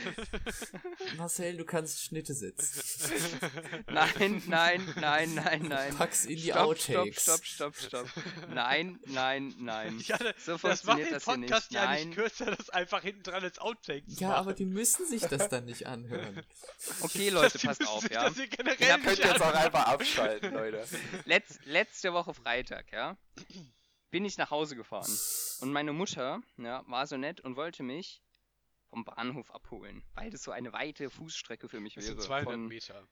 [LAUGHS] Marcel, du kannst Schnitte setzen. Nein, nein, nein, nein, nein. Pack's in die Stopp, stopp, Outtakes. stopp, stopp, stopp. Nein, nein, nein. Ich hatte, So das macht funktioniert den das hier nicht. Podcast ja Nein. nicht kürzer, das einfach hinten dran als Outtake zu Ja, machen. aber die müssen sich das dann nicht anhören. [LAUGHS] Okay, [LAUGHS] Leute, Das- passt auf, ja. Das generell Ihr nicht könnt jetzt auch einfach abschalten, Leute. [LAUGHS] Letz, letzte Woche Freitag, ja, bin ich nach Hause gefahren. Und meine Mutter, ja, war so nett und wollte mich vom Bahnhof abholen, weil das so eine weite Fußstrecke für mich Das wäre. sind 200 von, Meter.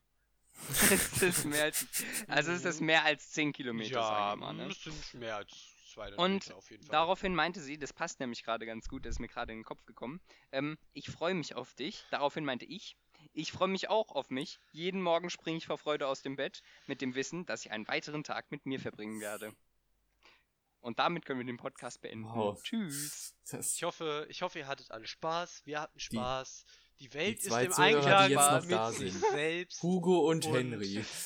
[LAUGHS] das ist mehr als, also ist mehr als 10 Kilometer, Ja, sagen wir mal, ne? das sind mehr als 200 Und Meter auf jeden Fall. Daraufhin meinte sie, das passt nämlich gerade ganz gut, das ist mir gerade in den Kopf gekommen. Ähm, ich freue mich auf dich. Daraufhin meinte ich, ich freue mich auch auf mich. Jeden Morgen springe ich vor Freude aus dem Bett mit dem Wissen, dass ich einen weiteren Tag mit mir verbringen werde. Und damit können wir den Podcast beenden. Wow. Tschüss. Das, Ich hoffe, ich hoffe, ihr hattet alle Spaß. Wir hatten Spaß. Die, Welt die ist im Zuhörer, Einklang die jetzt noch mit da sich sind. selbst. Hugo und, Und- Henry. [LAUGHS]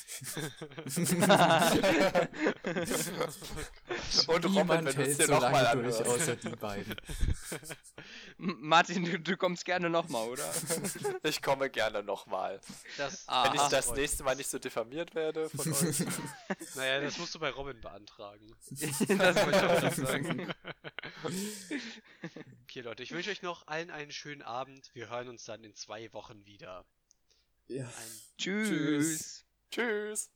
[LAUGHS] Und Robin, wenn du es hält dir so nochmal durch, außer die beiden. Martin, du, du kommst gerne nochmal, oder? [LAUGHS] Ich komme gerne nochmal. Ah, Wenn ich das nächste Mal nicht so diffamiert werde von euch. Naja, das musst du bei Robin beantragen. das wollte ich auch noch sagen. Okay, Leute, ich wünsche euch noch allen einen schönen Abend. Wir hören uns dann in zwei Wochen wieder. Ja. Ein Tschüss. Tschüss.